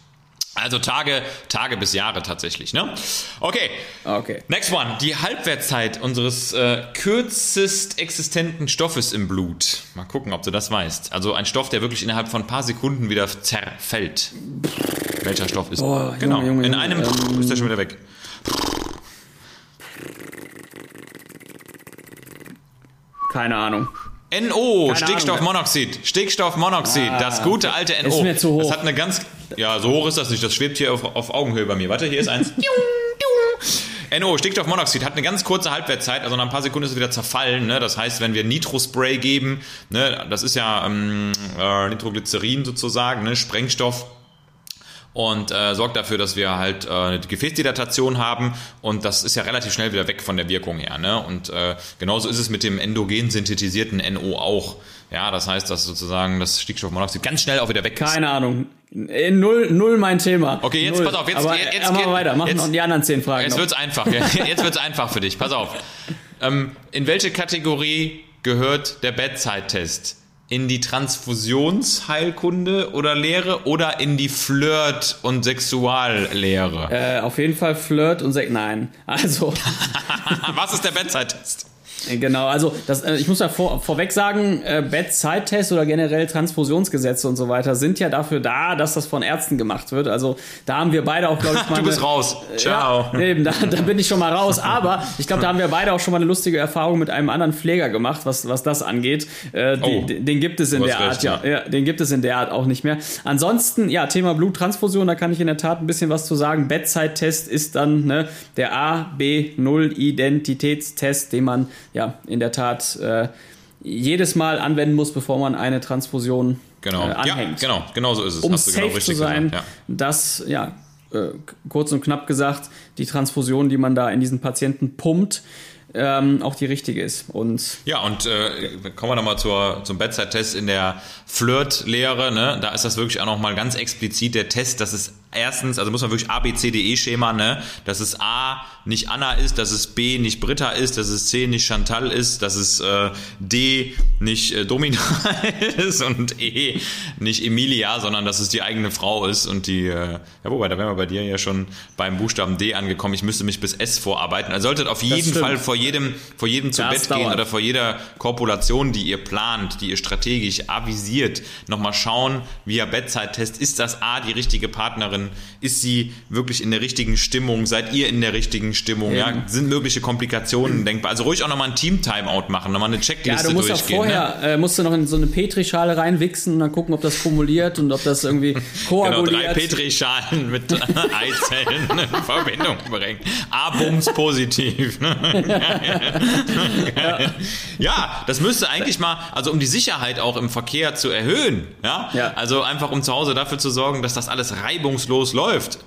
Also Tage, Tage bis Jahre tatsächlich, ne? Okay. Okay. Next one. Die Halbwertzeit unseres äh, kürzest existenten Stoffes im Blut. Mal gucken, ob du das weißt. Also ein Stoff, der wirklich innerhalb von ein paar Sekunden wieder zerfällt. Welcher Stoff ist? Junge, genau. Junge, In Junge, einem ähm, ist er schon wieder weg. Keine Ahnung. NO, Keine Stickstoffmonoxid. Stickstoffmonoxid, Ah, das gute alte Ist NO. mir zu hoch. Das hat eine ganz, ja, so hoch ist das nicht. Das schwebt hier auf, auf Augenhöhe bei mir. Warte, hier ist eins. [laughs] NO, Stickstoffmonoxid, hat eine ganz kurze Halbwertszeit, also nach ein paar Sekunden ist es wieder zerfallen. Ne? Das heißt, wenn wir Nitrospray geben, ne, das ist ja ähm, äh, Nitroglycerin sozusagen, ne, Sprengstoff, und äh, sorgt dafür, dass wir halt äh, eine Gefäßdilatation haben und das ist ja relativ schnell wieder weg von der Wirkung her. Ne? Und äh, genauso ist es mit dem endogen synthetisierten NO auch. Ja, das heißt, dass sozusagen das Stickstoffmonoxid ganz schnell auch wieder weg ist. Keine Ahnung. Äh, Null, null mein Thema. Okay, jetzt null. pass auf, jetzt- Aber, jetzt- äh, jetzt machen geht- wir weiter. Machen noch die anderen zehn Fragen. Jetzt noch. wird's einfach. [laughs] Jetzt wird's einfach für dich. Pass auf. Ähm, in welche Kategorie gehört der Bedside-Test? In die Transfusionsheilkunde oder Lehre oder in die Flirt- und Sexuallehre? Äh, auf jeden Fall Flirt und Sek. Nein. Also, [laughs] Was ist der Bedside-Test? Genau, also das, äh, ich muss da vor, vorweg sagen, äh, Bedside-Test oder generell Transfusionsgesetze und so weiter sind ja dafür da, dass das von Ärzten gemacht wird. Also da haben wir beide auch, glaube ich, [laughs] mal. du bist eine, raus. Ciao. Ja, [laughs] eben, da, da bin ich schon mal raus. Aber ich glaube, da haben wir beide auch schon mal eine lustige Erfahrung mit einem anderen Pfleger gemacht, was, was das angeht. Äh, Oh. den, den gibt es in der hast Art, recht, ja, ja. Den gibt es in der Art auch nicht mehr. Ansonsten, ja, Thema Bluttransfusion, da kann ich in der Tat ein bisschen was zu sagen. Bedside-Test ist dann ne, der A-B-0-Identitätstest, den man ja in der Tat äh, jedes Mal anwenden muss, bevor man eine Transfusion Genau. äh, ja, anhängt. genau, genau so ist es. Um Hast du genau safe zu richtig sein, gesagt. Ja. dass, ja, äh, kurz und knapp gesagt, die Transfusion, die man da in diesen Patienten pumpt, ähm, auch die richtige ist. Und Ja, und äh, kommen wir nochmal zum Bedside-Test in der Flirt-Lehre. Ne? Da ist das wirklich auch nochmal ganz explizit der Test, dass es erstens, also muss man wirklich A, B, C, D, E-Schema, ne? dass es A nicht Anna ist, dass es B nicht Britta ist, dass es C nicht Chantal ist, dass es äh, D nicht äh, Domina [laughs] ist und E nicht Emilia, sondern dass es die eigene Frau ist und die, äh, ja wobei, da wären wir bei dir ja schon beim Buchstaben D angekommen. Ich müsste mich bis S vorarbeiten. Also solltet auf jeden. Fall vor jedem, vor jedem zu Das Bett gehen dauert. oder vor jeder Korpulation, die ihr plant, die ihr strategisch avisiert, nochmal schauen, via Bedside-Test, ist das A die richtige Partnerin? Ist sie wirklich in der richtigen Stimmung? Seid ihr in der richtigen Stimmung? Ja, Eben. sind mögliche Komplikationen denkbar? Also ruhig auch nochmal ein Team-Timeout machen, nochmal eine ja, Checkliste du musst ja durchgehen. ne? vorher, äh, musst du noch in so eine Petrischale reinwichsen und dann gucken, ob das kumuliert und ob das irgendwie [laughs] Genau, koaguliert. drei Petrischalen mit [laughs] Eizellen in Verbindung bringen. A-Bums positiv. ne? [laughs] ja, das müsste eigentlich mal, also um die Sicherheit auch im Verkehr zu erhöhen, ja? Ja. Also einfach um zu Hause dafür zu sorgen, dass das alles reibungslos läuft.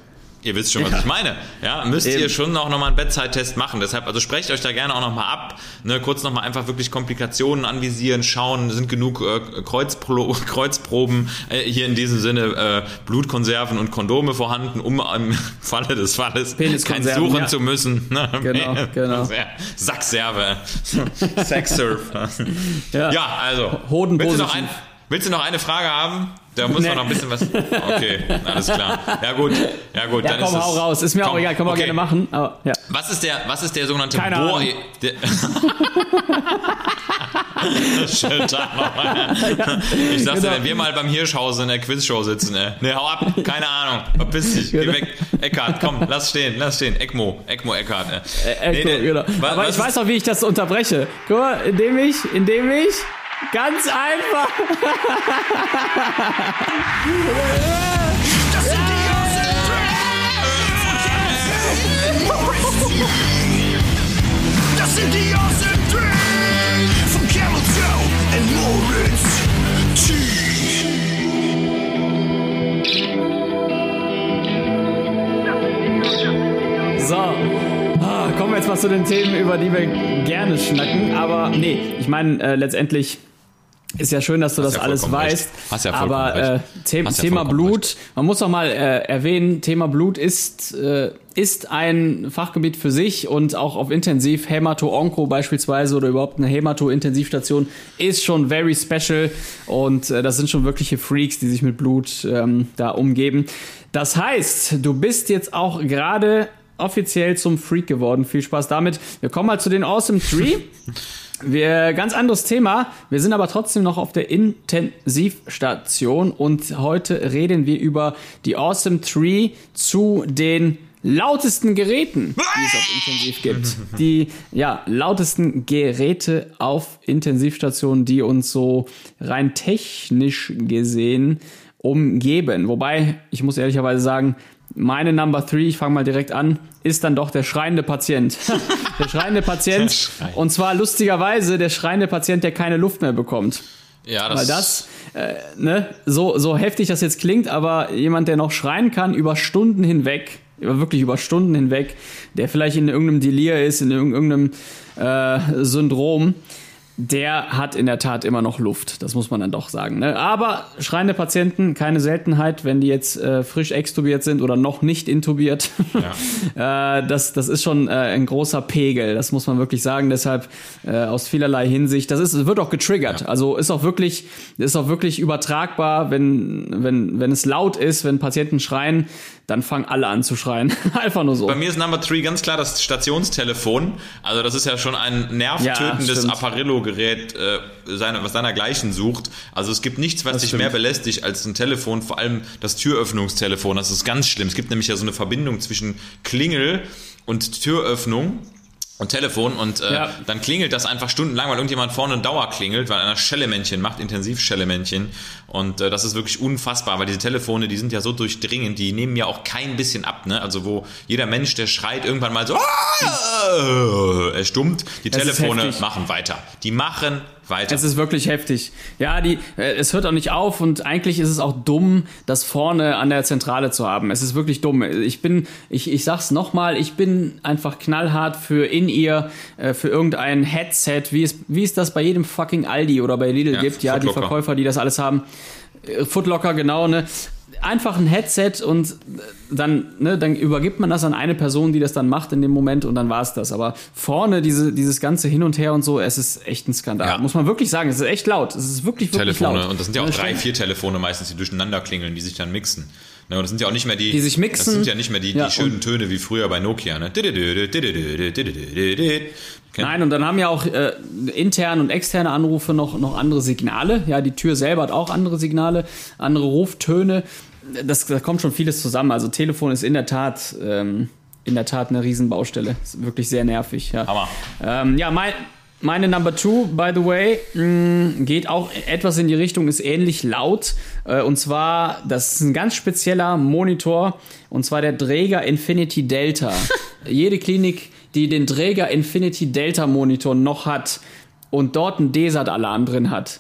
Ihr wisst schon, was ich meine. Ja, müsst Eben. ihr schon auch nochmal einen Bedside-Test machen. Deshalb, also sprecht euch da gerne auch nochmal ab. Ne, kurz nochmal einfach wirklich Komplikationen anvisieren, schauen, sind genug äh, Kreuzpro [laughs] Kreuzproben äh, hier in diesem Sinne äh, Blutkonserven und Kondome vorhanden, um im [laughs] Falle des Falles kein suchen ja. zu müssen. Ne? [laughs] Genau, genau. Sackserve. Sexsurf. Ja. ja, also. Hoden willst, du noch ein, willst du noch eine Frage haben? Da muss Nee. man noch ein bisschen was. Okay, alles klar. Ja gut, ja gut. Ja, dann komm, ist hau es, raus. Ist mir auch komm, egal, können wir okay. gerne machen. Aber, ja. Was ist der, was ist der sogenannte Keine Bohr? Der, [laughs] Schönen Tag nochmal. Ich sag's dir, Genau. wenn wir mal beim Hirschhausen in der Quizshow sitzen, ey. Ne, hau ab, keine Ahnung. Verpiss dich, geh Genau. weg. Eckart, komm, lass stehen, lass stehen. Eckmo, Eckmo Eckart. Äh. Äh, Nee, cool, nee, genau. wa- Aber was ich ist- weiß auch, wie ich das unterbreche. Guck mal, indem ich, indem ich ganz einfach. Das sind die Das sind die Awesome Three von Camel Joe and Moritz T. So. Ah, kommen wir jetzt mal zu den Themen, über die wir gerne schnacken. Aber nee, ich meine, äh, letztendlich ist ja schön, dass du Hast das ja alles recht. weißt. Hast ja aber äh, recht. The Hast ja Thema vollkommen Blut, man muss auch mal äh, erwähnen, Thema Blut ist, äh, ist ein Fachgebiet für sich und auch auf Intensiv, Hämato-Onko beispielsweise oder überhaupt eine Hämato-Intensivstation ist schon very special und äh, das sind schon wirkliche Freaks, die sich mit Blut ähm, da umgeben. Das heißt, du bist jetzt auch gerade offiziell zum Freak geworden. Viel Spaß damit. Wir kommen mal zu den Awesome Tree. [laughs] Wir, ganz anderes Thema. Wir sind aber trotzdem noch auf der Intensivstation und heute reden wir über die Awesome Tree zu den lautesten Geräten, die es auf Intensiv gibt. [laughs] Die, ja, lautesten Geräte auf Intensivstationen, die uns so rein technisch gesehen umgeben. Wobei, ich muss ehrlicherweise sagen, meine Number three, ich fange mal direkt an, ist dann doch der schreiende Patient. [laughs] der schreiende Patient. Schrei- Und zwar lustigerweise der schreiende Patient, der keine Luft mehr bekommt. Ja, das, Weil das, äh, ne, so, so heftig das jetzt klingt, aber jemand, der noch schreien kann über Stunden hinweg, über wirklich über Stunden hinweg, der vielleicht in irgendeinem Delir ist, in irgendeinem äh, Syndrom, der hat in der Tat immer noch Luft. Das muss man dann doch sagen. Ne? Aber schreiende Patienten, keine Seltenheit, wenn die jetzt äh, frisch extubiert sind oder noch nicht intubiert. [laughs] äh, das, das ist schon äh, ein großer Pegel. Das muss man wirklich sagen. Deshalb äh, aus vielerlei Hinsicht. Das ist, wird auch getriggert. Also ist auch wirklich, ist auch wirklich übertragbar, wenn, wenn, wenn es laut ist, wenn Patienten schreien, dann fangen alle an zu schreien. [laughs] Einfach nur so. Bei mir ist Number Three ganz klar das Stationstelefon. Also das ist ja schon ein nervtötendes stimmt. Apparillo-Gerät, äh, seine, was seinergleichen sucht. Also es gibt nichts, was Das dich stimmt. mehr belästigt als ein Telefon, vor allem das Türöffnungstelefon. Das ist ganz schlimm. Es gibt nämlich ja so eine Verbindung zwischen Klingel und Türöffnung. Und Telefon und äh, Ja. dann klingelt das einfach stundenlang, weil irgendjemand vorne Dauer klingelt, weil einer Schellemännchen macht, Intensivschellemännchen. Und äh, das ist wirklich unfassbar, weil diese Telefone, die sind ja so durchdringend, die nehmen ja auch kein bisschen ab, ne? Also wo jeder Mensch, der schreit, irgendwann mal so, "Ah!" er stummt, die ist Telefone machen weiter. Die machen weiter. Es ist wirklich heftig. Ja, die, äh, es hört auch nicht auf und eigentlich ist es auch dumm, das vorne an der Zentrale zu haben. Es ist wirklich dumm. Ich bin, ich, ich sag's nochmal, ich bin einfach knallhart für in ihr, äh, für irgendein Headset, wie es, wie es das bei jedem fucking Aldi oder bei Lidl Ja, gibt. Ja, die Footlocker. Verkäufer, die das alles haben. Äh, Footlocker, genau, ne? Einfach ein Headset und äh, dann, ne, dann übergibt man das an eine Person, die das dann macht in dem Moment und dann war's das. Aber vorne diese, dieses ganze Hin und Her und so, es ist echt ein Skandal. Ja. Muss man wirklich sagen, es ist echt laut. Es ist wirklich, wirklich Telefone. laut. Und das sind ja auch Ne, drei, vier Telefone meistens, die durcheinander klingeln, die sich dann mixen. Ne, und das sind ja auch nicht mehr die, Die sich mixen. Das sind ja nicht mehr die, die Ja, schönen Töne wie früher bei Nokia. Ne? Nein, und dann haben ja auch äh, interne und externe Anrufe noch, noch andere Signale. Ja, die Tür selber hat auch andere Signale, andere Ruftöne. Das, da kommt schon vieles zusammen. Also Telefon ist in der Tat, ähm, in der Tat eine Riesenbaustelle. Ist wirklich sehr nervig. Ja, Hammer. ähm, ja mein, meine Number Two, by the way, mh, geht auch etwas in die Richtung, ist ähnlich laut. Äh, und zwar, das ist ein ganz spezieller Monitor, und zwar der Dräger Infinity Delta. [laughs] Jede Klinik, die den Dräger Infinity Delta Monitor noch hat und dort einen Desert-Alarm drin hat,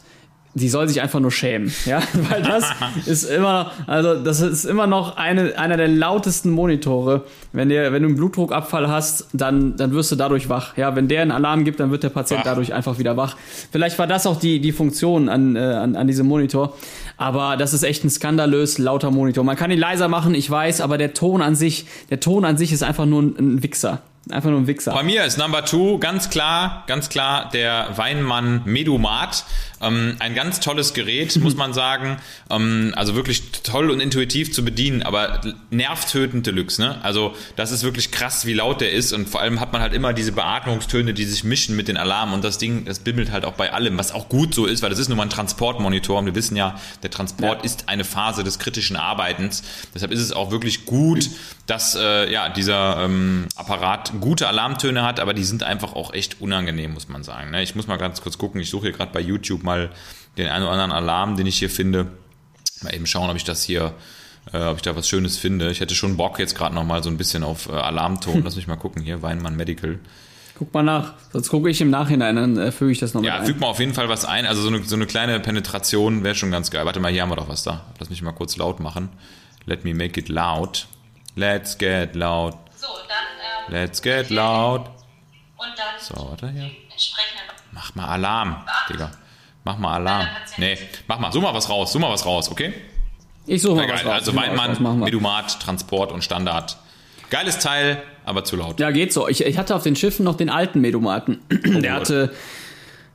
die soll sich einfach nur schämen, ja, [laughs] weil das ist immer, also das ist immer noch eine, einer der lautesten Monitore. Wenn der, wenn du einen Blutdruckabfall hast, dann, dann wirst du dadurch wach. Ja, wenn der einen Alarm gibt, dann wird der Patient Wach. dadurch einfach wieder wach. Vielleicht war das auch die, die Funktion an, äh, an, an diesem Monitor. Aber das ist echt ein skandalös lauter Monitor. Man kann ihn leiser machen, ich weiß, aber der Ton an sich, der Ton an sich ist einfach nur ein, ein Wichser. Einfach nur ein Wichser. Bei mir ist Number Two ganz klar, ganz klar der Weinmann Medumat. Ähm, ein ganz tolles Gerät, muss man sagen. Ähm, also wirklich toll und intuitiv zu bedienen, aber nervtötend Deluxe. Ne? Also das ist wirklich krass, wie laut der ist und vor allem hat man halt immer diese Beatmungstöne, die sich mischen mit den Alarmen und das Ding, das bimmelt halt auch bei allem, was auch gut so ist, weil das ist nun mal ein Transportmonitor und wir wissen ja, der Transport Ja. ist eine Phase des kritischen Arbeitens. Deshalb ist es auch wirklich gut, dass äh, ja, dieser ähm, Apparat gute Alarmtöne hat, aber die sind einfach auch echt unangenehm, muss man sagen. Ne? Ich muss mal ganz kurz gucken, ich suche hier gerade bei YouTube mal den einen oder anderen Alarm, den ich hier finde. Mal eben schauen, ob ich das hier, äh, ob ich da was Schönes finde. Ich hätte schon Bock jetzt gerade noch mal so ein bisschen auf äh, Alarmton. [laughs] Lass mich mal gucken hier, Weinmann Medical. Guck mal nach. Sonst gucke ich im Nachhinein, dann äh, füge ich das noch Ja, ein. fügt mal auf jeden Fall was ein. Also so eine, so eine kleine Penetration wäre schon ganz geil. Warte mal, hier haben wir doch was da. Lass mich mal kurz laut machen. Let me make it loud. Let's get loud. So, und dann, ähm, Let's get loud. und dann So, warte hier. Mach mal Alarm, Digga. Mach mal Alarm. Nee, mach mal. Such mal was raus. Such mal was raus, okay? Ich suche mal Egal. was raus. Also Weinmann. Medumat, Transport und Standard. Geiles Teil, aber zu laut. Ja, geht so. Ich, ich hatte auf den Schiffen noch den alten Medomaten. Der hatte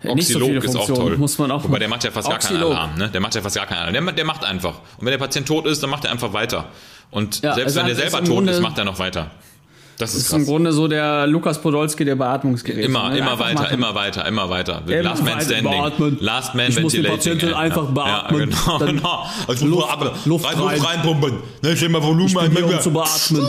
äh, nicht so Oxylog viele ist auch Funktionen, toll. muss man auch Wobei der macht ja fast gar keinen Oxylog. Alarm, ne? Der macht ja fast gar keinen Alarm. Der, der macht einfach. Und wenn der Patient tot ist, dann macht er einfach weiter. Und Ja, selbst also wenn der selber tot Grunde- ist, macht er noch weiter. Das ist ist im. Grunde so der Lukas Podolski der Beatmungsgeräte. Immer, ne? immer weiter, immer weiter, immer weiter. Immer Last Man Standing. beatmen. Last Man Ich muss die Ventilating. Patientin ja. einfach beatmen. Ja, genau, Dann genau. Also Luft- ab, Luft rein. Luft reinpumpen. Ne, stell mal Volumen Ich bin ein. hier, um zu beatmen. [laughs]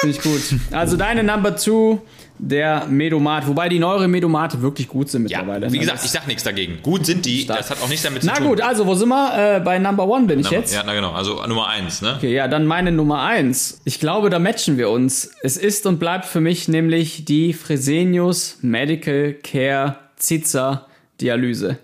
Finde ich gut. Also deine Number Two, der Medomat. Wobei die neueren Medomate wirklich gut sind Ja, mittlerweile. wie ne? gesagt, ich sag nichts dagegen. Gut sind die, Stark. das hat auch nichts damit zu Na tun. gut, also wo sind wir? Äh, bei Number One bin ich jetzt. Ja, na genau, also Nummer eins, ne? Okay, ja, dann meine Nummer eins. Ich glaube, da matchen wir uns. Es ist und bleibt für mich nämlich die Fresenius Medical Care Zitzer Dialyse.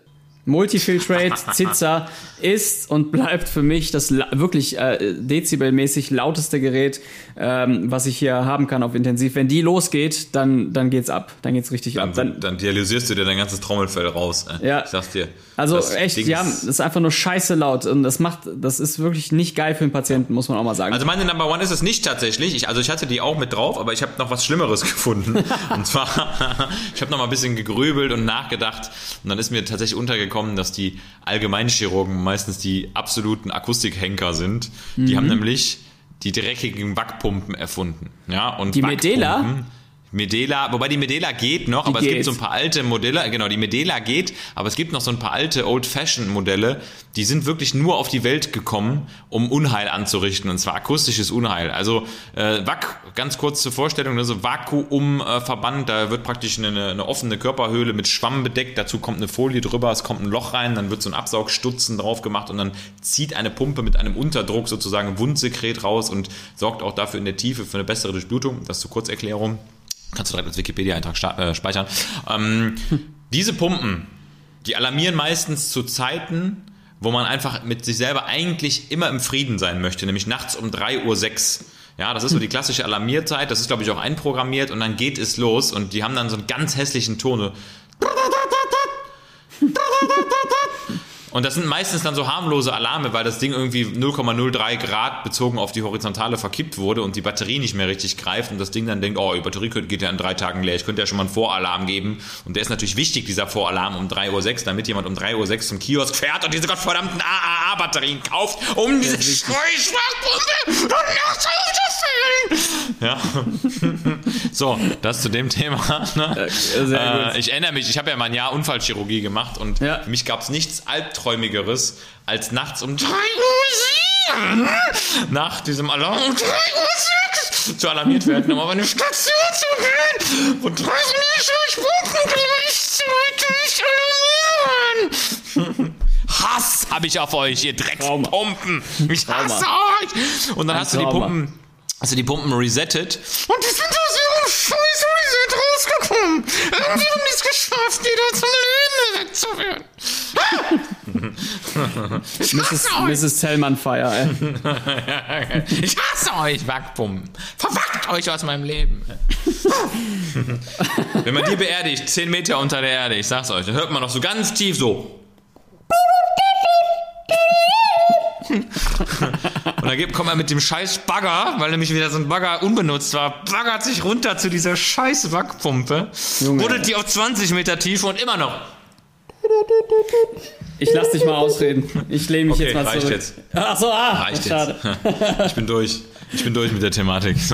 Multifiltrate [laughs] Zitzer ist und bleibt für mich das wirklich äh, dezibelmäßig lauteste Gerät, ähm, was ich hier haben kann auf Intensiv. Wenn die losgeht, dann, dann geht's ab. Dann geht's richtig ab. Dann, dann dialysierst du dir dein ganzes Trommelfell raus. Ey. Ja. Ich sag's dir. Also echt, Ding die haben, das ist einfach nur scheiße laut und das macht, das ist wirklich nicht geil für den Patienten, muss man auch mal sagen. Also meine Number One ist es nicht tatsächlich. Ich, also ich hatte die auch mit drauf, aber ich habe noch was Schlimmeres [laughs] gefunden. und zwar, [laughs] ich habe noch mal ein bisschen gegrübelt und nachgedacht und dann ist mir tatsächlich untergekommen, kommen, dass die Allgemeinchirurgen meistens die absoluten Akustikhenker sind. Die haben nämlich die dreckigen Wackpumpen erfunden. Ja, und Die Medela? Medela, wobei die Medela geht noch, aber es geht. gibt so ein paar alte Modelle, genau, die Medela geht, aber es gibt noch so ein paar alte Old-Fashioned-Modelle, die sind wirklich nur auf die Welt gekommen, um Unheil anzurichten, und zwar akustisches Unheil. Also äh, Wack, ganz kurz zur Vorstellung, ne, so Vakuumverband, da wird praktisch eine, eine offene Körperhöhle mit Schwamm bedeckt, dazu kommt eine Folie drüber, es kommt ein Loch rein, dann wird so ein Absaugstutzen drauf gemacht und dann zieht eine Pumpe mit einem Unterdruck sozusagen Wundsekret raus und sorgt auch dafür in der Tiefe für eine bessere Durchblutung. Das zur Kurzerklärung. Kannst du direkt als Wikipedia-Eintrag äh, speichern. Ähm, diese Pumpen, die alarmieren meistens zu Zeiten, wo man einfach mit sich selber eigentlich immer im Frieden sein möchte, nämlich nachts um 3.06 Uhr. Ja, das ist so die klassische Alarmierzeit, das ist, glaube ich, auch einprogrammiert und dann geht es los und die haben dann so einen ganz hässlichen Ton. [laughs] Und das sind meistens dann so harmlose Alarme, weil das Ding irgendwie 0,03 Grad bezogen auf die Horizontale verkippt wurde und die Batterie nicht mehr richtig greift und das Ding dann denkt, oh, die Batterie geht ja in drei Tagen leer, ich könnte ja schon mal einen Voralarm geben. Und der ist natürlich wichtig, dieser Voralarm um 3.06 Uhr, damit jemand um 3.06 Uhr zum Kiosk fährt und diese gottverdammten AAA-Batterien kauft, um diese Scheißschwachpumpe und nachts [laughs] aufzufüllen. Ja. [laughs] so, das zu dem Thema. Ne? Äh, ich erinnere mich, ich habe ja mal ein Jahr Unfallchirurgie gemacht und Ja. für mich gab es nichts Albträumigeres, als nachts um 3 Uhr nach diesem Alarm um 3 Uhr zu alarmiert werden, um auf eine Station zu gehen und drei Pumpen gleichzeitig alarmieren. [laughs] Hass habe ich auf euch, ihr Dreckspumpen. Ich hasse euch. Und dann hast du die. Pumpen, hast du die Pumpen resettet und die sind aus ihrem scheiß Reset rausgekommen. Irgendwie haben die es geschafft, wieder zum Leben wegzuführen. Mrs. Mrs. Tellman Fire, ey. [laughs] Ich hasse euch, Wackpumpen. Verwackt euch aus meinem Leben. [laughs] Wenn man die beerdigt, 10 Meter unter der Erde, ich sag's euch, dann hört man noch so ganz tief so. Und dann geht- kommt er mit dem scheiß Bagger, weil nämlich wieder so ein Bagger unbenutzt war, baggert sich runter zu dieser scheiß Wackpumpe, buddelt die auf 20 Meter Tiefe und immer noch. Ich lass dich mal ausreden. Ich lehne mich Okay, jetzt mal reicht zurück. jetzt. Ach so, ah, Reicht schade. jetzt. [laughs] [laughs] Ich bin durch. Ich bin durch mit der Thematik. [laughs]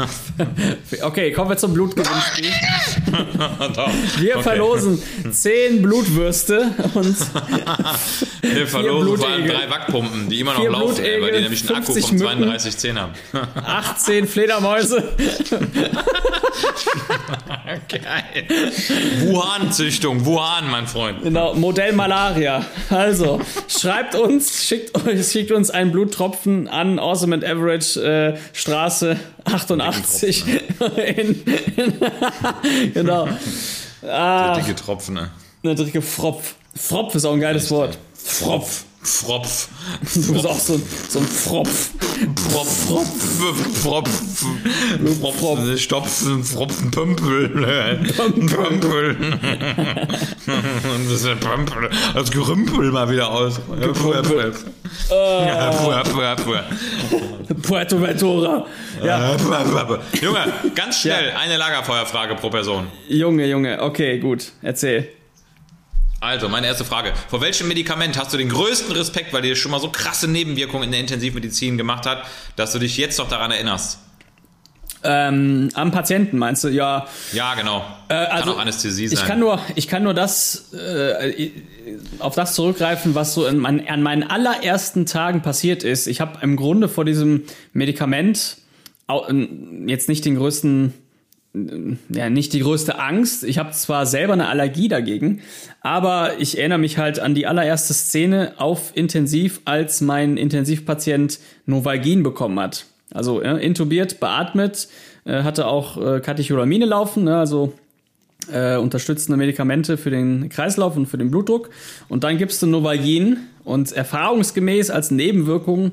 Okay, kommen wir zum Blutgewinnspiel. [laughs] Wir Okay. verlosen 10 Blutwürste und [laughs] Wir verlosen vor allem Blutegel. drei Wackpumpen, die immer noch Vier laufen, ey, weil Blutegel, die nämlich einen Akku 50 von Mücken. 3210 haben. 18 Fledermäuse. Geil. Wuhan-Züchtung, Wuhan, mein Freund. Genau, Modell Malaria. Also, schreibt uns, schickt, euch, schickt uns einen Bluttropfen an Awesome and Average äh, Straße 88 in, in, [laughs] genau. Der dicke Tropfen, ne? Eine dicke Fropf. Fropf ist auch ein geiles Wort. Fropf. Fropf. Du bist auch so, ein- so ein Fropf. Fropf. Fropf. Fropf. Fropf. Stopfen. Fropfen. Pömpel. Pömpel. Das ist der Pömpel. Das Gerümpel mal wieder aus. Puerto Ventura. Ja, Junge, ganz schnell, eine Lagerfeuerfrage pro Person. Junge, Junge. Okay, gut. Erzähl. Also, meine erste Frage. Vor welchem Medikament hast du den größten Respekt, weil dir schon mal so krasse Nebenwirkungen in der Intensivmedizin gemacht hat, dass du dich jetzt noch daran erinnerst? Ähm, am Patienten meinst du? Ja, Ja, genau. also, kann auch Anästhesie sein. Ich kann nur, ich kann nur das äh, auf das zurückgreifen, was so in mein, an meinen allerersten Tagen passiert ist. Ich habe im Grunde vor diesem Medikament jetzt nicht den größten ja, nicht die größte Angst. Ich habe zwar selber eine Allergie dagegen, aber ich erinnere mich halt an die allererste Szene auf Intensiv, als mein Intensivpatient Novalgin bekommen hat. Also ja, intubiert, beatmet, äh, hatte auch äh, Katecholamine laufen, ne, also äh, unterstützende Medikamente für den Kreislauf und für den Blutdruck. Und dann gibst du Novalgin und erfahrungsgemäß als Nebenwirkung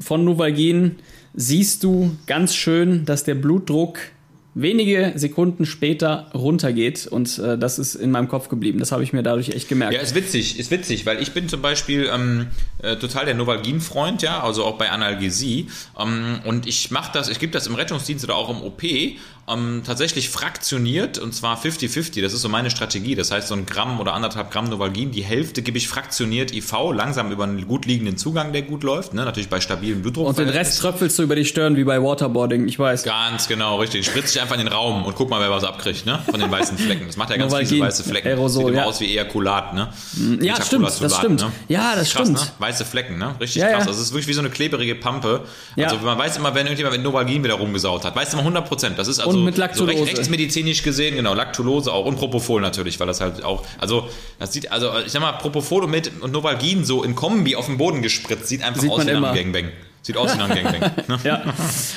von Novalgin siehst du ganz schön, dass der Blutdruck wenige Sekunden später runtergeht. Und äh, das ist in meinem Kopf geblieben. Das habe ich mir dadurch echt gemerkt. Ja, ist witzig, ist witzig, weil ich bin zum Beispiel ähm, äh, total der Novalgin-Freund, ja, also auch bei Analgesie. Ähm, und ich mache das, ich gebe das im Rettungsdienst oder auch im OP ähm, tatsächlich fraktioniert und zwar 50-50. Das ist so meine Strategie. Das heißt, so ein Gramm oder anderthalb Gramm Novalgin, die Hälfte gebe ich fraktioniert IV, langsam über einen gut liegenden Zugang, der gut läuft, ne? natürlich bei stabilem Blutdruck. und den Rest tröpfelst du über die Stirn wie bei Waterboarding, ich weiß. Ganz genau, richtig. Spritzt dich einfach in den Raum und guck mal, wer was abkriegt, ne? Von den weißen Flecken. Das macht ja ganz fiese weiße Flecken. Aerosol, Sieht immer ja. aus wie Ejakulat, ne? Ja, stimmt, das stimmt. Ne? Ja, das krass, stimmt. Ne? Weiße Flecken, ne? Richtig Ja, krass. ja. Also es ist wirklich wie so eine klebrige Pampe. Also man weiß immer, wenn irgendjemand mit Novalgin wieder rumgesaut hat, weiß immer 100 Prozent. Das ist also Und mit so Lactulose. recht rechtsmedizinisch gesehen, genau, Lactulose auch und Propofol natürlich, weil das halt auch, also das sieht, also ich sag mal, Propofol und, mit, und Novalgin so in Kombi auf den Boden gespritzt, sieht einfach Sieht aus wie einem Gangbang. Sieht aus wie einem Gangbang. Ne? Ja.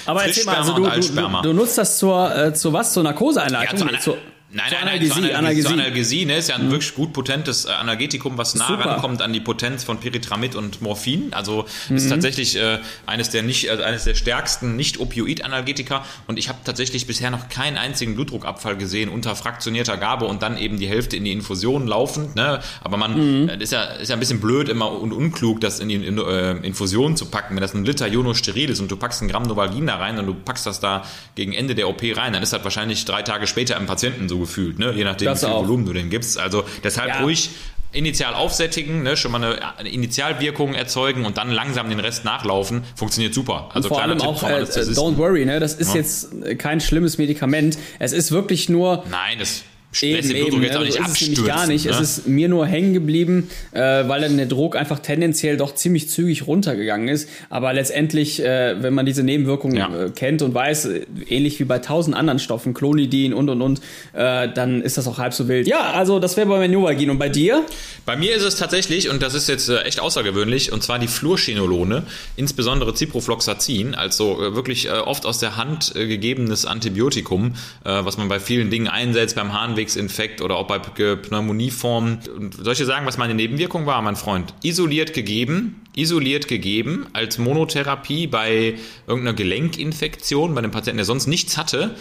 Aber erzähl mal, also du, du, du, nutzt das zur, äh, zur was? Zur Narkoseeinleitung? Ja, zu Ana- zur, Nein, nein, nein, Analgesie, Analgesie, Analgesie. ne, ist ja ein wirklich gut potentes äh, Analgetikum, was nah Super. rankommt an die Potenz von Pyritramid und Morphin. Also Mhm. ist tatsächlich äh, eines der nicht, äh, eines der stärksten Nicht-Opioid-Analgetika. Und ich habe tatsächlich bisher noch keinen einzigen Blutdruckabfall gesehen unter fraktionierter Gabe und dann eben die Hälfte in die Infusion laufend. Ne? Aber man Mhm. das ist ja, ist ja ein bisschen blöd immer und unklug, das in die in, äh, Infusion zu packen. Wenn das ein Liter Ionosteril ist und du packst ein Gramm Novalgin da rein und du packst das da gegen Ende der OP rein, dann ist das wahrscheinlich drei Tage später im Patienten so gefühlt, ne? je nachdem, Das wie viel auch. Volumen du den gibst. Also deshalb Ja. ruhig initial aufsättigen, ne? schon mal eine, Initialwirkung erzeugen und dann langsam den Rest nachlaufen. Funktioniert super. Also Vor kleiner allem Tipp auch, äh, Anästhesisten. don't worry, ne? das ist Ja. jetzt äh, kein schlimmes Medikament. Es ist wirklich nur Nein, das Eben, eben, jetzt ne? auch nicht so ist es nämlich gar nicht. Ne? Es ist mir nur hängen geblieben, äh, weil dann der Druck einfach tendenziell doch ziemlich zügig runtergegangen ist. Aber letztendlich, äh, wenn man diese Nebenwirkungen Ja. äh, kennt und weiß, äh, ähnlich wie bei tausend anderen Stoffen, Clonidin und und und, äh, dann ist das auch halb so wild. Ja, also das wäre bei mir Novalgin. Und bei dir? Bei mir ist es tatsächlich, und das ist jetzt äh, echt außergewöhnlich, und zwar die Fluorchinolone, insbesondere Ciprofloxacin, also äh, wirklich äh, oft aus der Hand äh, gegebenes Antibiotikum, äh, was man bei vielen Dingen einsetzt, beim Harnwegsinfekt oder auch bei Pneumonieformen. Und soll ich dir sagen, was meine Nebenwirkung war, mein Freund? Isoliert gegeben, isoliert gegeben, als Monotherapie bei irgendeiner Gelenkinfektion, bei einem Patienten, der sonst nichts hatte,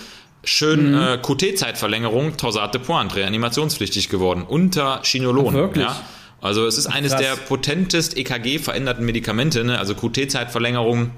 schön Mhm. äh, QT-Zeitverlängerung, Torsade de Pointe, reanimationspflichtig geworden, unter Chinolon. Ach, wirklich? Ja? Also es ist eines Krass. der potentest EKG-veränderten Medikamente, ne? also QT-Zeitverlängerung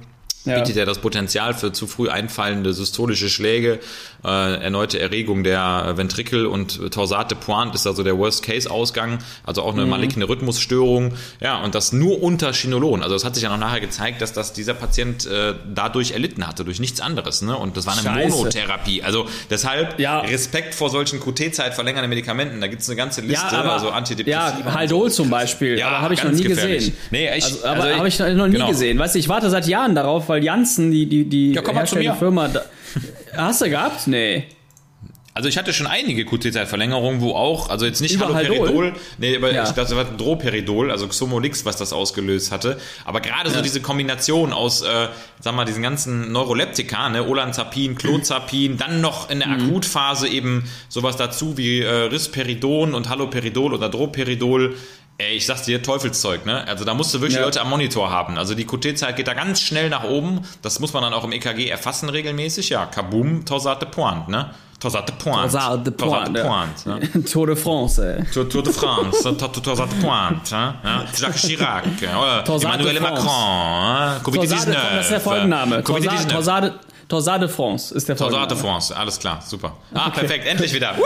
Ja. bietet ja das Potenzial für zu früh einfallende systolische Schläge, äh, erneute Erregung der Ventrikel und Torsade de Pointe ist also der Worst-Case-Ausgang, also auch eine Mhm. maligne Rhythmusstörung. Ja, und das nur unter Chinolon. Also es hat sich ja noch nachher gezeigt, dass das dieser Patient äh, dadurch erlitten hatte, durch nichts anderes. Ne? Und das war eine Scheiße. Monotherapie. Also deshalb Ja. Respekt vor solchen QT-Zeit verlängernden Medikamenten. Da gibt es eine ganze Liste, Ja, aber, also Antidepressiva. ja, Haldol zum Beispiel, Ja, aber habe ich noch nie gefährlich. gesehen. Nee, ich- also, aber also habe ich noch, noch nie genau. gesehen. Weißt du, ich warte seit Jahren darauf, weil Janssen, die, die, die Ja, komm mal zu mir. Firma, da, hast du gehabt? Nee. Also ich hatte schon einige QT-Zeitverlängerungen, wo auch, also jetzt nicht Haloperidol, nee, aber Ja. ich, das war Droperidol, also Xomolix, was das ausgelöst hatte. Aber gerade so Ja. diese Kombination aus, äh, sag mal, diesen ganzen Neuroleptika, ne, Olanzapin, Clozapin, dann noch in der Mhm. Akutphase eben sowas dazu wie äh, Risperidon und Haloperidol oder Droperidol. Ey, ich sag's dir, Teufelszeug, ne? Also da musst du wirklich Ja. Leute am Monitor haben. Also die QT-Zeit geht da ganz schnell nach oben. Das muss man dann auch im EKG erfassen regelmäßig. Ja, Kaboom, Torsade de Pointe, ne? Torsade de Pointe. Torsade de Torsade de Pointe, Pointe, ne? [laughs] Tour de France, ey. Tour, Tour de France, de Pointe, hein? ja? Jacques Chirac, Emmanuel. Macron, Torsade, Covid-19. das ist der Folgenname. Torsade, Covid-19. Torsade, Torsade France ist der Torsade de Folgenname. France, alles klar, super. Ah, perfekt, endlich wieder. Woo!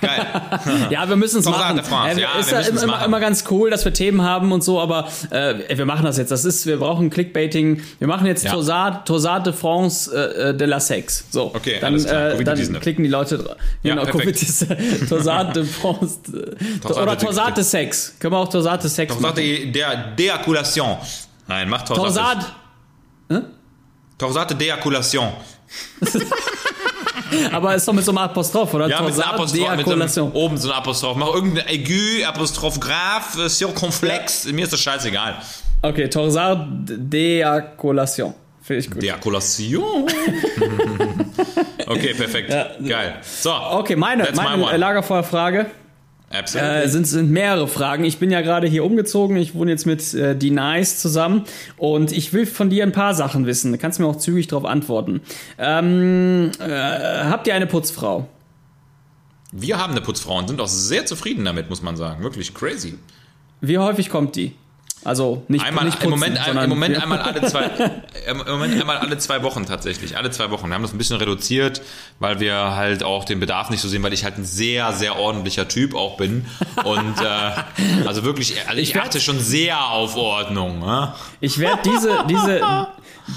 Geil. [laughs] Ja, wir müssen es Torsade machen. de France, Äh, ja, ist wir ja immer, machen. immer ganz cool, dass wir Themen haben und so, aber äh, wir machen das jetzt. Das ist, wir brauchen Clickbaiting. Wir machen jetzt Ja. Torsade, Torsade de France äh, de la Sex. So, Okay, dann, äh, dann klicken die Leute drauf. Ja, Genau, perfekt. Ist Torsade de France. äh, Torsade oder de- Torsade de Sex. Können wir auch Torsade de Sex Torsade machen. der Deakulation. Nein, mach Torsade. Torsade. Torsade Deakulation. [laughs] Aber ist doch mit so einem Apostroph, oder? Ja, mit einer Torsade Apostroph, mit so einem, oben so ein Apostroph. Mach irgendein Aigu, Apostroph Graph, äh, Circonflex. Mir ist das scheißegal. Okay, Torsade Deakulation. Finde ich gut. Deakulation. [laughs] okay, perfekt. Ja. Geil. So. Okay, meine, meine Lagerfeuerfrage. Absolut. Äh, sind, sind mehrere Fragen. Ich bin ja gerade hier umgezogen. Ich wohne jetzt mit äh, die Nice zusammen und ich will von dir ein paar Sachen wissen. Du kannst mir auch zügig darauf antworten. Ähm, äh, habt ihr eine Putzfrau? Wir haben eine Putzfrau und sind auch sehr zufrieden damit, muss man sagen. Wirklich crazy. Wie häufig kommt die? Also nicht, Einmal, nicht im putzen, Moment, sondern im Moment Ja. einmal alle zwei, im Moment einmal alle zwei Wochen tatsächlich, alle zwei Wochen. Wir haben das ein bisschen reduziert, weil wir halt auch den Bedarf nicht so sehen, weil ich halt ein sehr, sehr ordentlicher Typ auch bin und äh, also wirklich, also ich, werd- achte schon sehr auf Ordnung. Ne? Ich werde diese, diese,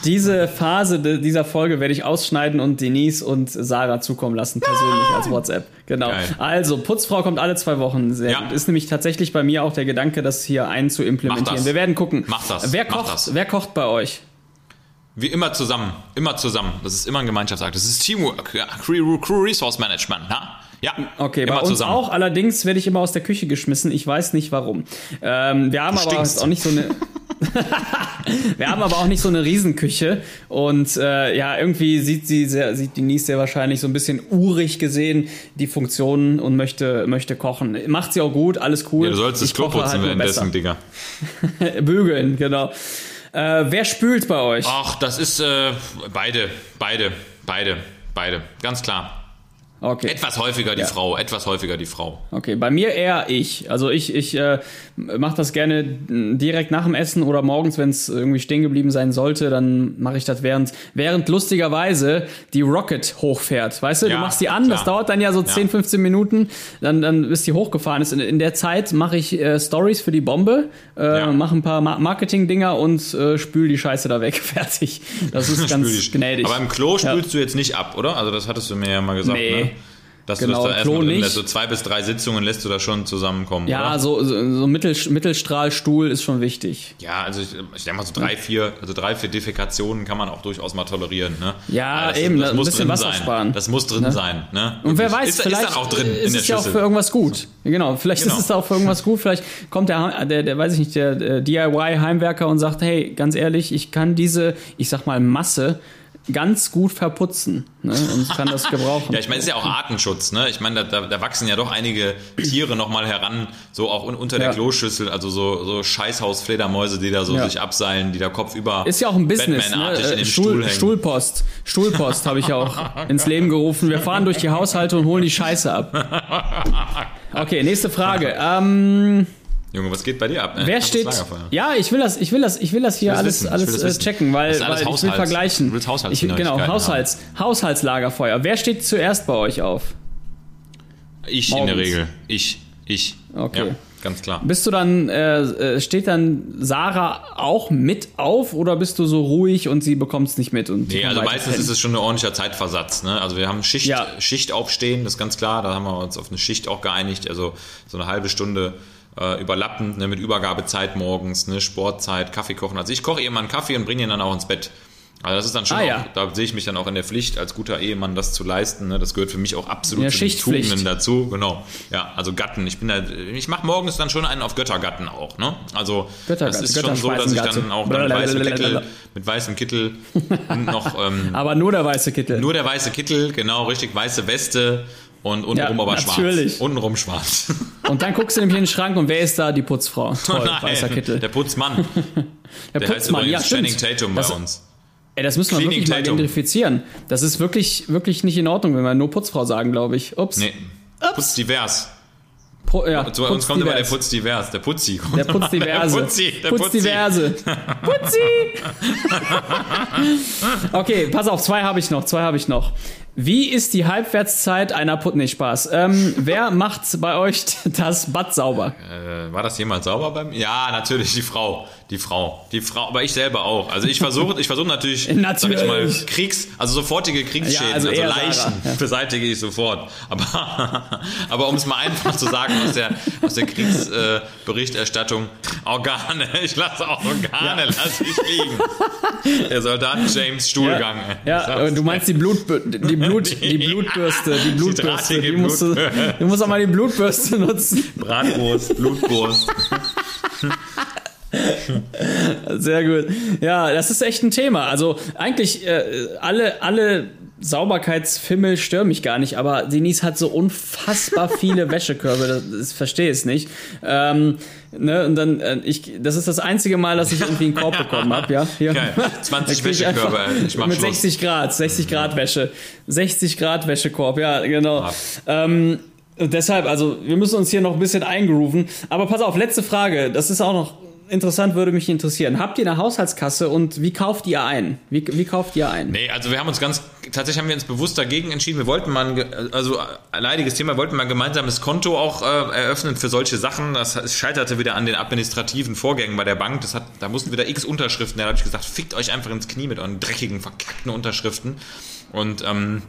diese Phase dieser Folge werde ich ausschneiden und Denise und Sarah zukommen lassen, persönlich als WhatsApp. Genau. Geil. Also, Putzfrau kommt alle zwei Wochen. Sehr Ja. gut. Ist nämlich tatsächlich bei mir auch der Gedanke, das hier einzuimplementieren. Mach das. Wir werden gucken. Mach das. Wer kocht, das. wer kocht bei euch? Wie immer zusammen, immer zusammen. Das ist immer ein Gemeinschaftsakt. Das ist Teamwork, ja, Crew, Crew Resource Management. Ha? Ja, Okay, immer bei uns zusammen. auch. Allerdings werde ich immer aus der Küche geschmissen. Ich weiß nicht warum. Ähm, wir haben Du aber stinkst. auch nicht so eine. [laughs] [laughs] wir haben aber auch nicht so eine Riesenküche und äh, ja, irgendwie sieht sie sehr, sieht Denise sehr wahrscheinlich so ein bisschen urig gesehen die Funktionen und möchte möchte kochen. Macht sie auch gut, alles cool. Ja, du sollst das Klo putzen halt währenddessen, Digga. [laughs] Bügeln, genau. Äh, wer spült bei euch? Ach, das ist äh, beide, beide, beide, beide. Ganz klar. Okay. Etwas häufiger die Ja. Frau, etwas häufiger die Frau. Okay, bei mir eher ich. Also ich, ich äh, mache das gerne direkt nach dem Essen oder morgens, wenn es irgendwie stehen geblieben sein sollte, dann mache ich das während, während lustigerweise die Rocket hochfährt. Weißt du, du Ja, machst die an, das klar. dauert dann ja so 10, 15 Minuten, dann, dann bis die hochgefahren ist. In, in der Zeit mache ich äh, Stories für die Bombe, äh, Ja. mache ein paar Ma Marketing-Dinger und äh, spül die Scheiße da weg. [laughs] Fertig. Das ist [laughs] ganz gnädig. Aber im Klo Ja. spülst du jetzt nicht ab, oder? Also das hattest du mir ja mal gesagt, Nee. ne? Dass Genau, du das da Klo erstmal lässt. So zwei bis drei Sitzungen lässt du da schon zusammenkommen, ja, oder? so, so, so Mittel, Mittelstrahlstuhl ist schon wichtig. Ja, also ich, ich denke mal so drei, vier, also drei, vier Defekationen kann man auch durchaus mal tolerieren, ne? Ja, das, eben, das ein muss bisschen drin Wasser sein. sparen. Das muss drin sein, ne? Und wer weiß, ist, vielleicht ist auch drin ist in der es ja auch für irgendwas gut. Genau, vielleicht Genau. ist es auch für irgendwas gut. Vielleicht kommt der, der, der weiß ich nicht, der, der DIY-Heimwerker und sagt, hey, ganz ehrlich, ich kann diese, ich sag mal, Masse ganz gut verputzen ne, und kann das gebrauchen. [laughs] Ja, ich meine, es ist ja auch Artenschutz, ne? Ich meine, da, da, wachsen ja doch einige Tiere nochmal heran, so auch un, unter der Ja. Kloschüssel, also so, so Scheißhausfledermäuse, die da so Ja. sich abseilen, die da kopfüber ist ja auch ein Business, ne? in Äh, den Stuhl, Stuhl, hängen. Stuhlpost. Stuhlpost habe ich ja auch [laughs] ins Leben gerufen. Wir fahren durch die Haushalte und holen die Scheiße ab. [laughs] Okay, nächste Frage. Ähm, Junge, was geht bei dir ab? Ne? Wer steht? Ja, ich will das, ich will das, ich will das hier alles, wissen, alles äh, checken, weil, alles weil ich will Haushalts- vergleichen. du willst ich, genau, Haushalts, Haushaltslagerfeuer. Wer steht zuerst bei euch auf? Ich in der Morgens. Regel. Ich. Ich. Okay. Ja, ganz klar. Bist du dann, äh, äh, steht dann Sarah auch mit auf oder bist du so ruhig und sie bekommt es nicht mit? Und Nee, also meistens pennen? ist es schon ein ordentlicher Zeitversatz. Ne? Also wir haben Schicht, Ja. Schicht aufstehen, das ist ganz klar. Da haben wir uns auf eine Schicht auch geeinigt. Also so eine halbe Stunde äh, überlappend ne? mit Übergabezeit morgens, ne? Sportzeit, Kaffee kochen. Also ich koche einen Kaffee und bringe ihn dann auch ins Bett. Also das ist dann schon, Ah, auch, ja. da sehe ich mich dann auch in der Pflicht, als guter Ehemann das zu leisten. Ne? Das gehört für mich auch absolut zu den. Tugenden dazu. Genau. Ja, also Gatten. Ich bin da, ich mache morgens dann schon einen auf Göttergatten auch. Ne? Also Göttergatte, das ist schon so, dass ich dann auch dann [laughs] mit weißem Kittel, mit weißem Kittel und noch ähm, [laughs] Aber nur der weiße Kittel. nur der weiße Kittel, genau, richtig, weiße Weste und untenrum Ja, aber natürlich. schwarz. Untenrum [laughs] schwarz. und dann guckst du nämlich in den Schrank und wer ist da? Die Putzfrau. [laughs] Toll, Nein, weißer Kittel. Der Putzmann. [laughs] Der, Der heißt übrigens Channing Tatum bei Das- uns. Ey, das müssen wir Cleaning wirklich mal identifizieren. Das ist wirklich, wirklich nicht in Ordnung, wenn wir nur Putzfrau sagen, glaube ich. Ups. Nee. Putz divers. Pro, ja, Zu uns kommt immer der divers. Putz divers. Der Putzi. kommt Der Putz immer. diverse. Der Putzi. Der Putz Putzi. Putzi! okay, pass auf, zwei habe ich noch, zwei habe ich noch. Wie ist die Halbwertszeit einer Put... Nee, Spaß. Ähm, wer macht bei euch [laughs] das Bad sauber? Äh, war das jemals sauber beim? Ja, natürlich die Frau, die Frau, die Frau, aber ich selber auch. Also ich versuche, ich versuche natürlich, sag ich mal, Natürlich. Kriegs, also sofortige Kriegsschäden, Ja, also also, Leichen ja. beseitige ich sofort. Aber, [laughs] aber um es mal einfach zu sagen aus der aus der Kriegsberichterstattung, Organe, [laughs] ich lasse auch Organe, lasse ich liegen. Der Soldat James Stuhlgang. Ja, ja du meinst die, Blut, die, Blut, [laughs] die Blutbürste, die Blutbürste. drahtige Die musst du, du musst auch mal die Blutbürste nutzen. Bratwurst, Blutwurst. Sehr gut. Ja, das ist echt ein Thema. Also eigentlich äh, alle, alle Sauberkeitsfimmel stören mich gar nicht, aber Denise hat so unfassbar viele Wäschekörbe, das, das verstehe ich nicht. Ähm, ne, und dann, äh, ich, das ist das einzige Mal, dass ich irgendwie einen Korb bekommen habe, ja. Hier. Geil. 20 Da krieg ich Wäschekörbe, einfach ich mach Mit Schluss. 60 Grad, 60 Grad Wäsche. 60 Grad Wäschekorb, ja, genau. Ähm, deshalb, also wir müssen uns hier noch ein bisschen eingrooven. Aber pass auf, letzte Frage. Das ist auch noch interessant, würde mich interessieren. Habt ihr eine Haushaltskasse und wie kauft ihr ein? Wie, wie kauft ihr ein? Nee, also wir haben uns ganz, tatsächlich haben wir uns bewusst dagegen entschieden. Wir wollten mal, also leidiges Thema, wollten mal ein gemeinsames Konto auch äh, eröffnen für solche Sachen. Das scheiterte wieder an den administrativen Vorgängen bei der Bank. Das hat, da mussten wieder x Unterschriften. Da habe ich gesagt, fickt euch einfach ins Knie mit euren dreckigen, verkackten Unterschriften. Und ähm,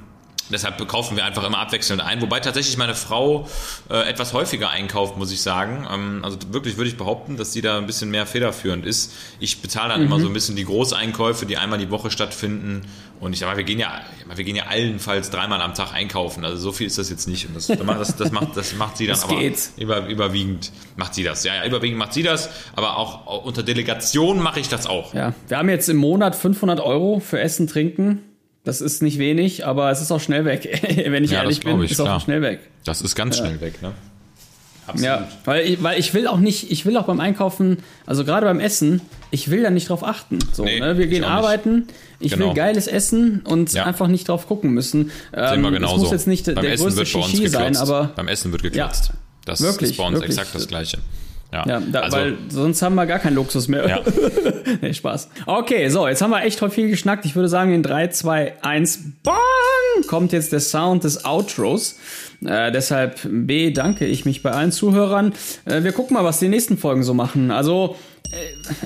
Deshalb kaufen wir einfach immer abwechselnd ein, wobei tatsächlich meine Frau äh, etwas häufiger einkauft, muss ich sagen. Ähm, also wirklich würde ich behaupten, dass sie da ein bisschen mehr federführend ist. Ich bezahle dann immer so ein bisschen die Großeinkäufe, die einmal die Woche stattfinden. Und ich sag mal, wir gehen ja, wir gehen ja allenfalls dreimal am Tag einkaufen. Also so viel ist das jetzt nicht. Und das, das, das, macht, das macht sie dann Das aber geht. über, überwiegend macht sie das. Ja, ja, überwiegend macht sie das, aber auch unter Delegation mache ich das auch. Ja, wir haben jetzt im Monat 500 Euro für Essen, Trinken. Das ist nicht wenig, aber es ist auch schnell weg. [laughs] Wenn ich Ja, ehrlich das bin, ich, ist auch klar. schnell weg. Das ist ganz schnell weg, ne? Absolut. Ja, weil ich, weil ich will auch nicht, ich will auch beim Einkaufen, also gerade beim Essen, ich will da nicht drauf achten. So, Nee, ne? Wir ich gehen auch nicht. arbeiten, ich Genau. will geiles Essen und Ja. einfach nicht drauf gucken müssen. Sehen wir Ähm, genauso. Es muss jetzt nicht Beim der Essen größte wird bei uns Shishi sein, aber Beim Essen wird geklotzt. Ja. Das Wirklich, ist bei uns wirklich. exakt das Gleiche. Ja, ja, da, also, weil sonst haben wir gar keinen Luxus mehr. Ja. [laughs] nee, Spaß. Okay, so, jetzt haben wir echt heute viel geschnackt. Ich würde sagen, in 3, 2, 1, BANG kommt jetzt der Sound des Outros. Äh, deshalb bedanke ich mich bei allen Zuhörern. Äh, wir gucken mal, was die nächsten Folgen so machen. Also, äh,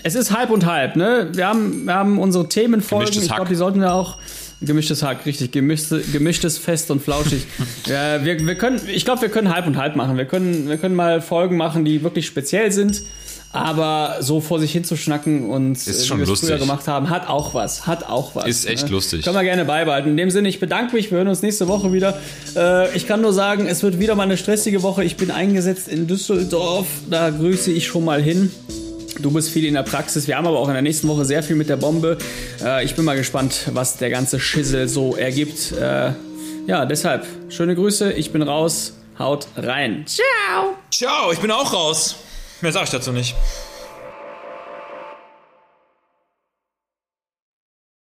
es ist halb und halb, ne? Wir haben, wir haben unsere Themenfolgen. Ich glaube, die sollten wir auch. Gemischtes Hack, richtig. Gemischte, gemischtes Fest und flauschig. [laughs] ja, wir, wir können, ich glaube, wir können halb und halb machen. Wir können, wir können mal Folgen machen, die wirklich speziell sind. Aber so vor sich hinzuschnacken und Ist äh, wie wir es früher gemacht haben, hat auch was. Hat auch was. Ist echt lustig. Können wir gerne beibehalten. In dem Sinne, ich bedanke mich. Wir hören uns nächste Woche wieder. Äh, ich kann nur sagen, es wird wieder mal eine stressige Woche. Ich bin eingesetzt in Düsseldorf. Da grüße ich schon mal hin. Du bist viel in der Praxis. Wir haben aber auch in der nächsten Woche sehr viel mit der Bombe. Äh, ich bin mal gespannt, was der ganze Schissel so ergibt. Äh, ja, deshalb schöne Grüße. Ich bin raus. Haut rein. Ciao. Ciao, ich bin auch raus. Mehr sag ich dazu nicht.